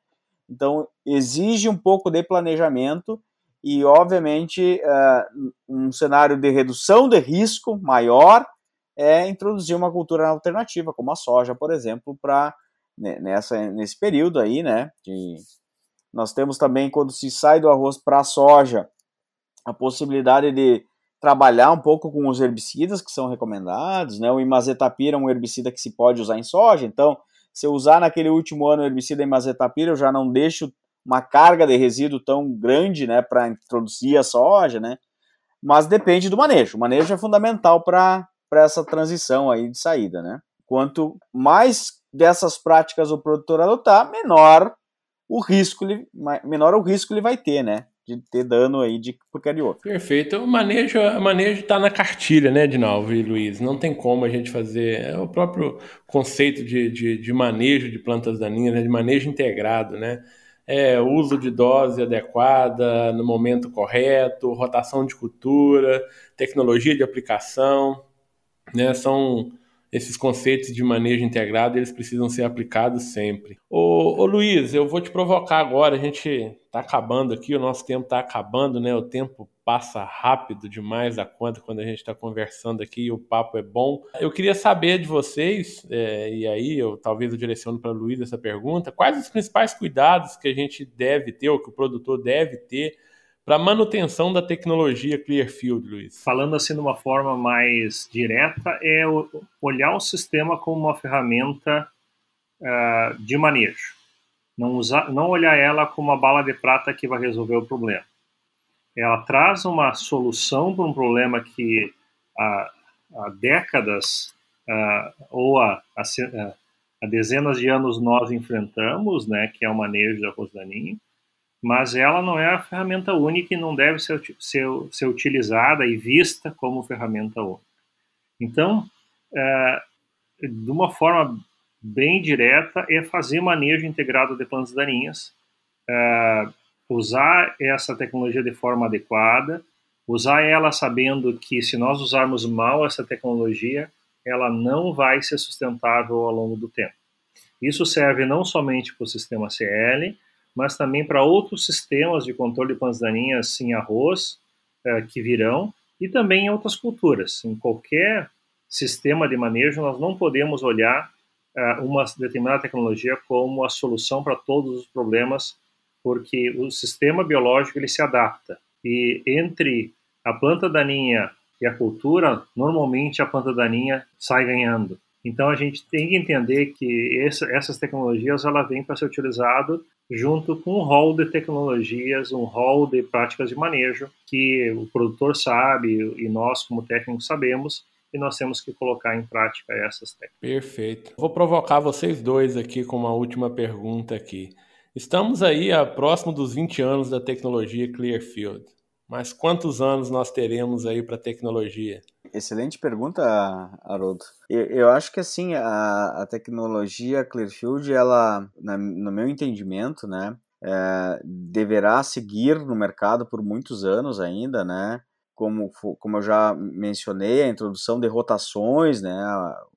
[SPEAKER 2] Então, exige um pouco de planejamento e, obviamente, uh, um cenário de redução de risco maior é introduzir uma cultura alternativa, como a soja, por exemplo, para né, nessa nesse período aí, né? De, nós temos também quando se sai do arroz para a soja a possibilidade de trabalhar um pouco com os herbicidas que são recomendados, né? O imazetapir é um herbicida que se pode usar em soja, então se eu usar naquele último ano o herbicida imazetapir, eu já não deixo uma carga de resíduo tão grande, né, para introduzir a soja, né? Mas depende do manejo. O manejo é fundamental para para essa transição aí de saída, né? Quanto mais dessas práticas o produtor adotar, menor o risco, menor o risco ele vai ter, né? De ter dano aí de outro.
[SPEAKER 1] Perfeito. O manejo, o manejo está na cartilha, né, Dinalvo e Luiz? Não tem como a gente fazer. É o próprio conceito de, de, de manejo de plantas daninhas, né, de manejo integrado, né? É, uso de dose adequada no momento correto, rotação de cultura, tecnologia de aplicação né, são esses conceitos de manejo integrado, eles precisam ser aplicados sempre. Ô, ô Luiz, eu vou te provocar agora, a gente está acabando aqui, o nosso tempo está acabando, né? O tempo passa rápido demais da conta quando a gente está conversando aqui e o papo é bom. Eu queria saber de vocês, é, e aí eu talvez eu direciono para o Luiz essa pergunta, quais os principais cuidados que a gente deve ter, ou que o produtor deve ter para manutenção da tecnologia Clearfield, Luiz?
[SPEAKER 3] Falando assim de uma forma mais direta, é olhar o sistema como uma ferramenta uh, de manejo. Não, usar, não olhar ela como uma bala de prata que vai resolver o problema. Ela traz uma solução para um problema que há, há décadas uh, ou há, há, há, dezenas de anos nós enfrentamos, né, que é o manejo da arroz daninho, mas ela não é a ferramenta única e não deve ser, ser, ser utilizada e vista como ferramenta única. Então, é, de uma forma bem direta, é fazer manejo integrado de plantas daninhas, é, usar essa tecnologia de forma adequada, usar ela sabendo que se nós usarmos mal essa tecnologia, ela não vai ser sustentável ao longo do tempo. Isso serve não somente para o sistema CL, mas também para outros sistemas de controle de plantas daninhas em arroz é, que virão e também em outras culturas. Em qualquer sistema de manejo, nós não podemos olhar é, uma determinada tecnologia como a solução para todos os problemas, porque o sistema biológico ele se adapta e entre a planta daninha e a cultura, normalmente a planta daninha sai ganhando. Então a gente tem que entender que essa, essas tecnologias ela vêm para ser utilizado junto com um rol de tecnologias, um rol de práticas de manejo que o produtor sabe e nós como técnicos sabemos e nós temos que colocar em prática essas técnicas.
[SPEAKER 1] Perfeito. Vou provocar vocês dois aqui com uma última pergunta aqui. Estamos aí a próximo dos 20 anos da tecnologia Clearfield. Mas quantos anos nós teremos aí para tecnologia?
[SPEAKER 2] Excelente pergunta, Haroldo. Eu, eu, acho que assim, a, a tecnologia Clearfield, ela, na, no meu entendimento, né, é, deverá seguir no mercado por muitos anos ainda, né, como, como eu já mencionei, a introdução de rotações, né,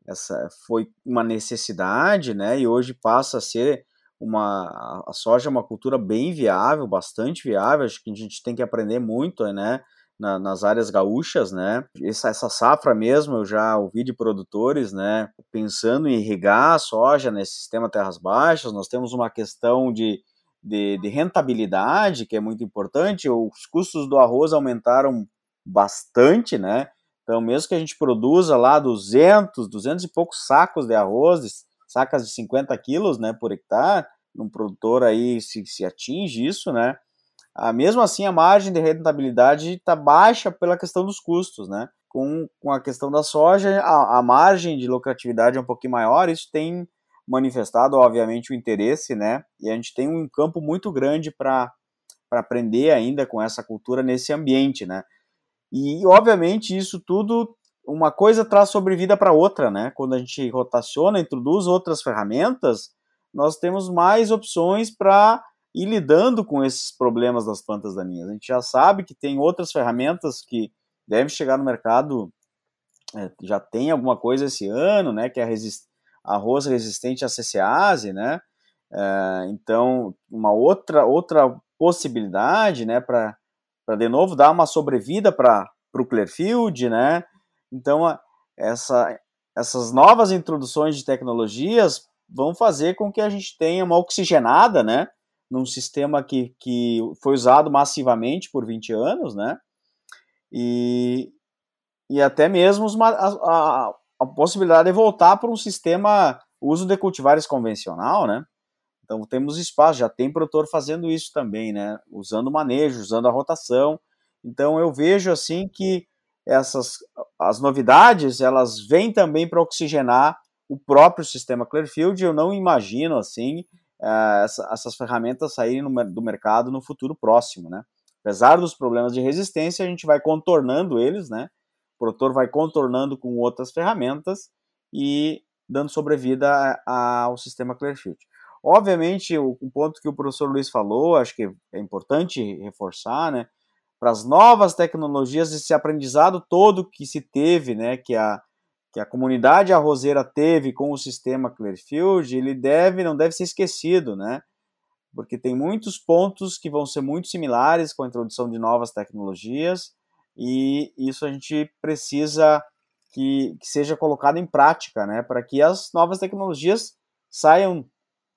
[SPEAKER 2] essa foi uma necessidade, né, e hoje passa a ser uma, a soja é uma cultura bem viável, bastante viável, acho que a gente tem que aprender muito, né, na, nas áreas gaúchas, né, essa, essa safra mesmo, eu já ouvi de produtores, né, pensando em irrigar a soja nesse sistema terras baixas, nós temos uma questão de, de, de rentabilidade, que é muito importante, os custos do arroz aumentaram bastante, né? Então, mesmo que a gente produza lá 200, 200 e poucos sacos de arroz, sacas de 50 quilos, né, por hectare, um produtor aí se, se atinge isso, né? Ah, mesmo assim, a margem de rentabilidade está baixa pela questão dos custos, né? Com, com a questão da soja, a, a margem de lucratividade é um pouquinho maior, isso tem manifestado, obviamente, o interesse, né? E a gente tem um campo muito grande para aprender ainda com essa cultura nesse ambiente, né? E, obviamente, isso tudo, uma coisa traz sobrevida para outra, né? Quando a gente rotaciona, introduz outras ferramentas, nós temos mais opções para ir lidando com esses problemas das plantas daninhas. A gente já sabe que tem outras ferramentas que devem chegar no mercado, é, já tem alguma coisa esse ano, né? Que é a resist arroz resistente à CCase, né? É, então, uma outra outra possibilidade, né, para de novo dar uma sobrevida para o Clearfield, né? Então, essa, essas novas introduções de tecnologias vão fazer com que a gente tenha uma oxigenada, né? Num sistema que, que foi usado massivamente por 20 anos, né? E, e até mesmo uma, a, a, possibilidade de voltar para um sistema uso de cultivares convencional, né? Então temos espaço, já tem produtor fazendo isso também, né? Usando manejo, usando a rotação. Então eu vejo assim que essas as novidades elas vêm também para oxigenar o próprio sistema Clearfield. Eu não imagino assim uh, essa, essas ferramentas saírem no, do mercado no futuro próximo, né? Apesar dos problemas de resistência, a gente vai contornando eles, né? O produtor vai contornando com outras ferramentas e dando sobrevida ao sistema Clearfield. Obviamente, o, o ponto que o professor Luiz falou, acho que é importante reforçar, né? Para as novas tecnologias, esse aprendizado todo que se teve, né? Que a, que a comunidade arrozeira teve com o sistema Clearfield, ele deve, não deve ser esquecido, né? Porque tem muitos pontos que vão ser muito similares com a introdução de novas tecnologias, e isso a gente precisa que, que seja colocado em prática, né? Para que as novas tecnologias saiam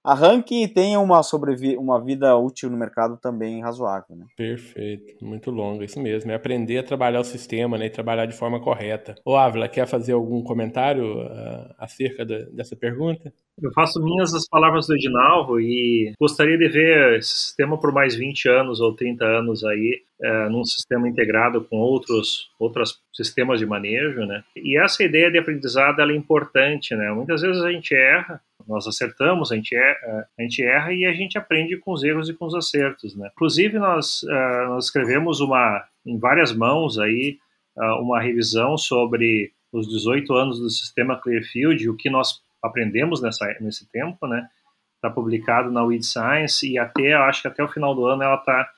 [SPEAKER 2] arranque e tenha uma, sobrevi uma vida útil no mercado também razoável. Né?
[SPEAKER 1] Perfeito, muito longa, isso mesmo. É aprender a trabalhar o sistema né, e trabalhar de forma correta. Ô Ávila, quer fazer algum comentário uh, acerca da, dessa pergunta?
[SPEAKER 3] Eu faço minhas as palavras do Edinalvo e gostaria de ver esse sistema por mais 20 anos ou 30 anos aí, é, num sistema integrado com outros, outros sistemas de manejo, né? E essa ideia de aprendizado é importante, né? Muitas vezes a gente erra, nós acertamos, a gente, erra, é, a gente erra e a gente aprende com os erros e com os acertos, né? Inclusive nós, uh, nós escrevemos uma em várias mãos aí uh, uma revisão sobre os 18 anos do sistema Clearfield, o que nós aprendemos nessa, nesse tempo, né? Está publicado na Weed Science e até, acho que até o final do ano ela está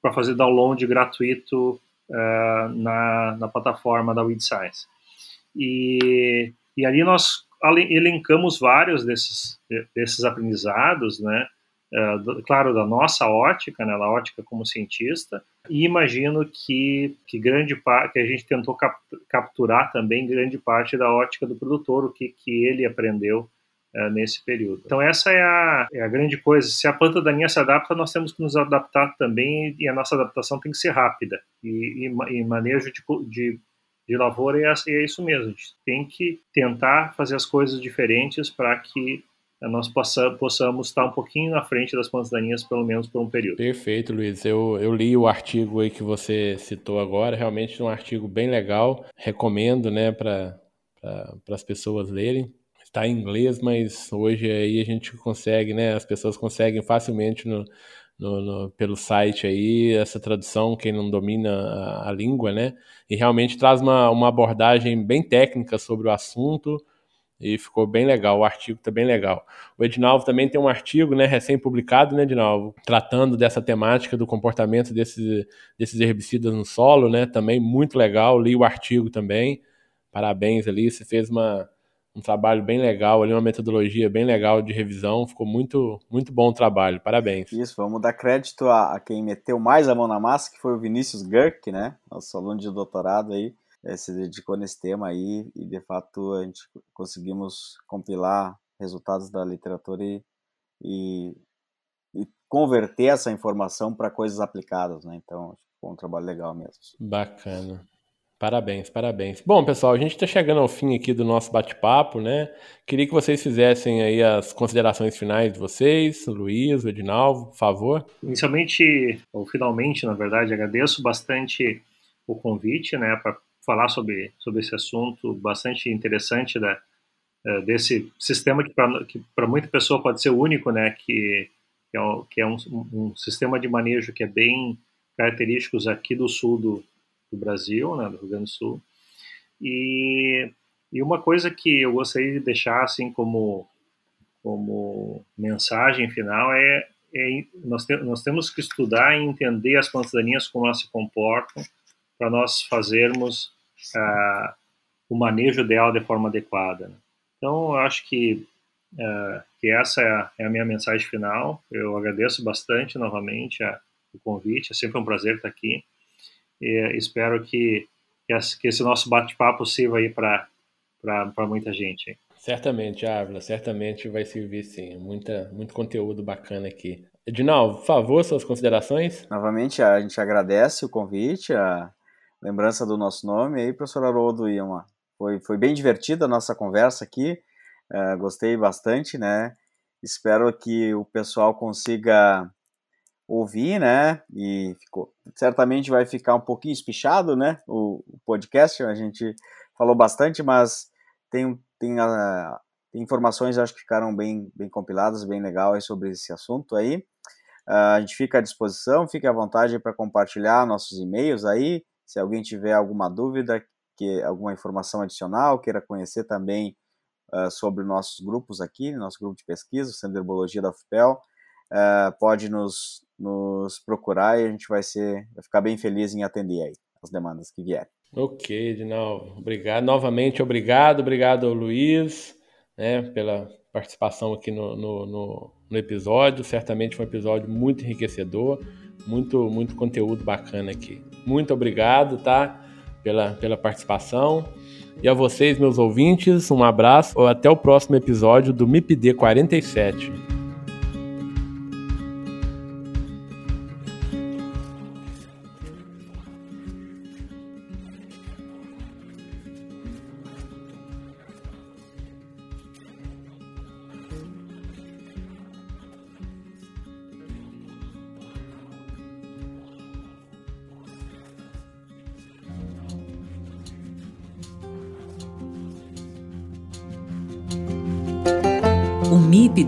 [SPEAKER 3] para fazer download gratuito uh, na, na plataforma da Weed Science. E, e ali nós elencamos vários desses, desses aprendizados, né? Uh, claro, da nossa ótica, né, da ótica como cientista, e imagino que, que grande parte, que a gente tentou cap capturar também grande parte da ótica do produtor, o que, que ele aprendeu uh, nesse período. Então essa é a, é a grande coisa, se a planta daninha se adapta, nós temos que nos adaptar também, e a nossa adaptação tem que ser rápida, e, e, e manejo de, de de lavoura é, é isso mesmo. A gente tem que tentar fazer as coisas diferentes para que nós possa, possamos estar um pouquinho na frente das plantas daninhas, pelo menos por um período.
[SPEAKER 1] Perfeito, Luiz. Eu, eu li o artigo aí que você citou agora, realmente um artigo bem legal. Recomendo né, para pra, as pessoas lerem. Está em inglês, mas hoje aí a gente consegue, né? As pessoas conseguem facilmente no, no, no, pelo site aí, essa tradução, quem não domina a, a, língua, né? E realmente traz uma, uma abordagem bem técnica sobre o assunto E ficou bem legal, o artigo está bem legal. O Edinalvo também tem um artigo, né, recém-publicado, né, Edinalvo, tratando dessa temática do comportamento desses, desses herbicidas no solo, né, também muito legal, li o artigo também, parabéns ali, você fez uma, um trabalho bem legal ali, uma metodologia bem legal de revisão, ficou muito, muito bom o trabalho, parabéns.
[SPEAKER 2] Isso, vamos dar crédito a, a quem meteu mais a mão na massa, que foi o Vinícius Gurk, né, nosso aluno de doutorado aí, é, se dedicou nesse tema aí e de fato a gente conseguimos compilar resultados da literatura e, e, e converter essa informação para coisas aplicadas, né? Então foi um trabalho legal mesmo.
[SPEAKER 1] Bacana. Parabéns, parabéns. Bom, pessoal, a gente está chegando ao fim aqui do nosso bate-papo, né? Queria que vocês fizessem aí as considerações finais de vocês, Luiz, Edinaldo, por favor.
[SPEAKER 3] Inicialmente, ou finalmente, na verdade, agradeço bastante o convite, né, para falar sobre, sobre esse assunto bastante interessante da, é, desse sistema que para muita pessoa pode ser único, né? Que, que é, um, que é um, um, sistema de manejo que é bem característico aqui do sul do, do Brasil, né, do Rio Grande do Sul. E, e uma coisa que eu gostaria de deixar assim como, como mensagem final é, é nós, te, nós temos que estudar e entender as plantas daninhas como elas se comportam para nós fazermos uh, o manejo dela de forma adequada. Né? Então, eu acho que, uh, que essa é a, é a, minha mensagem final. Eu agradeço bastante novamente a, o convite, é sempre um prazer estar aqui. E espero que, que, esse nosso bate-papo sirva aí para muita gente.
[SPEAKER 1] Certamente, Ávila, certamente vai servir sim. Muita, muito conteúdo bacana aqui. Edinaldo, por favor, suas considerações?
[SPEAKER 2] Novamente, a gente agradece o convite, a, lembrança do nosso nome aí, professor Haroldo Iama. Foi, foi bem divertida a nossa conversa aqui, uh, gostei bastante, né? Espero que o pessoal consiga ouvir, né? E ficou, certamente vai ficar um pouquinho espichado, né? O, o podcast, a gente falou bastante, mas tem, tem, uh, tem informações, acho que ficaram bem, bem compiladas, bem legais sobre esse assunto aí. Uh, a gente fica à disposição, fique à vontade para compartilhar nossos e-mails aí, se alguém tiver alguma dúvida, que alguma informação adicional, queira conhecer também uh, sobre nossos grupos aqui, nosso grupo de pesquisa, o Centro Herbologia da UFPEL, uh, pode nos, nos procurar e a gente vai, ser, vai ficar bem feliz em atender aí as demandas que vierem.
[SPEAKER 1] Ok, Edinaldo. Obrigado. Novamente, obrigado. Obrigado ao Luiz né, pela participação aqui no, no, no, no episódio. Certamente foi um episódio muito enriquecedor, muito, muito conteúdo bacana aqui. Muito obrigado, tá? Pela, pela participação. E a vocês, meus ouvintes, um abraço. Até o próximo episódio do MIPD 47.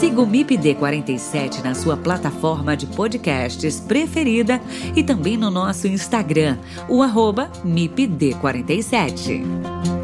[SPEAKER 4] Siga o MIPD 47 na sua plataforma de podcasts preferida e também no nosso Instagram, o arroba MIPD47.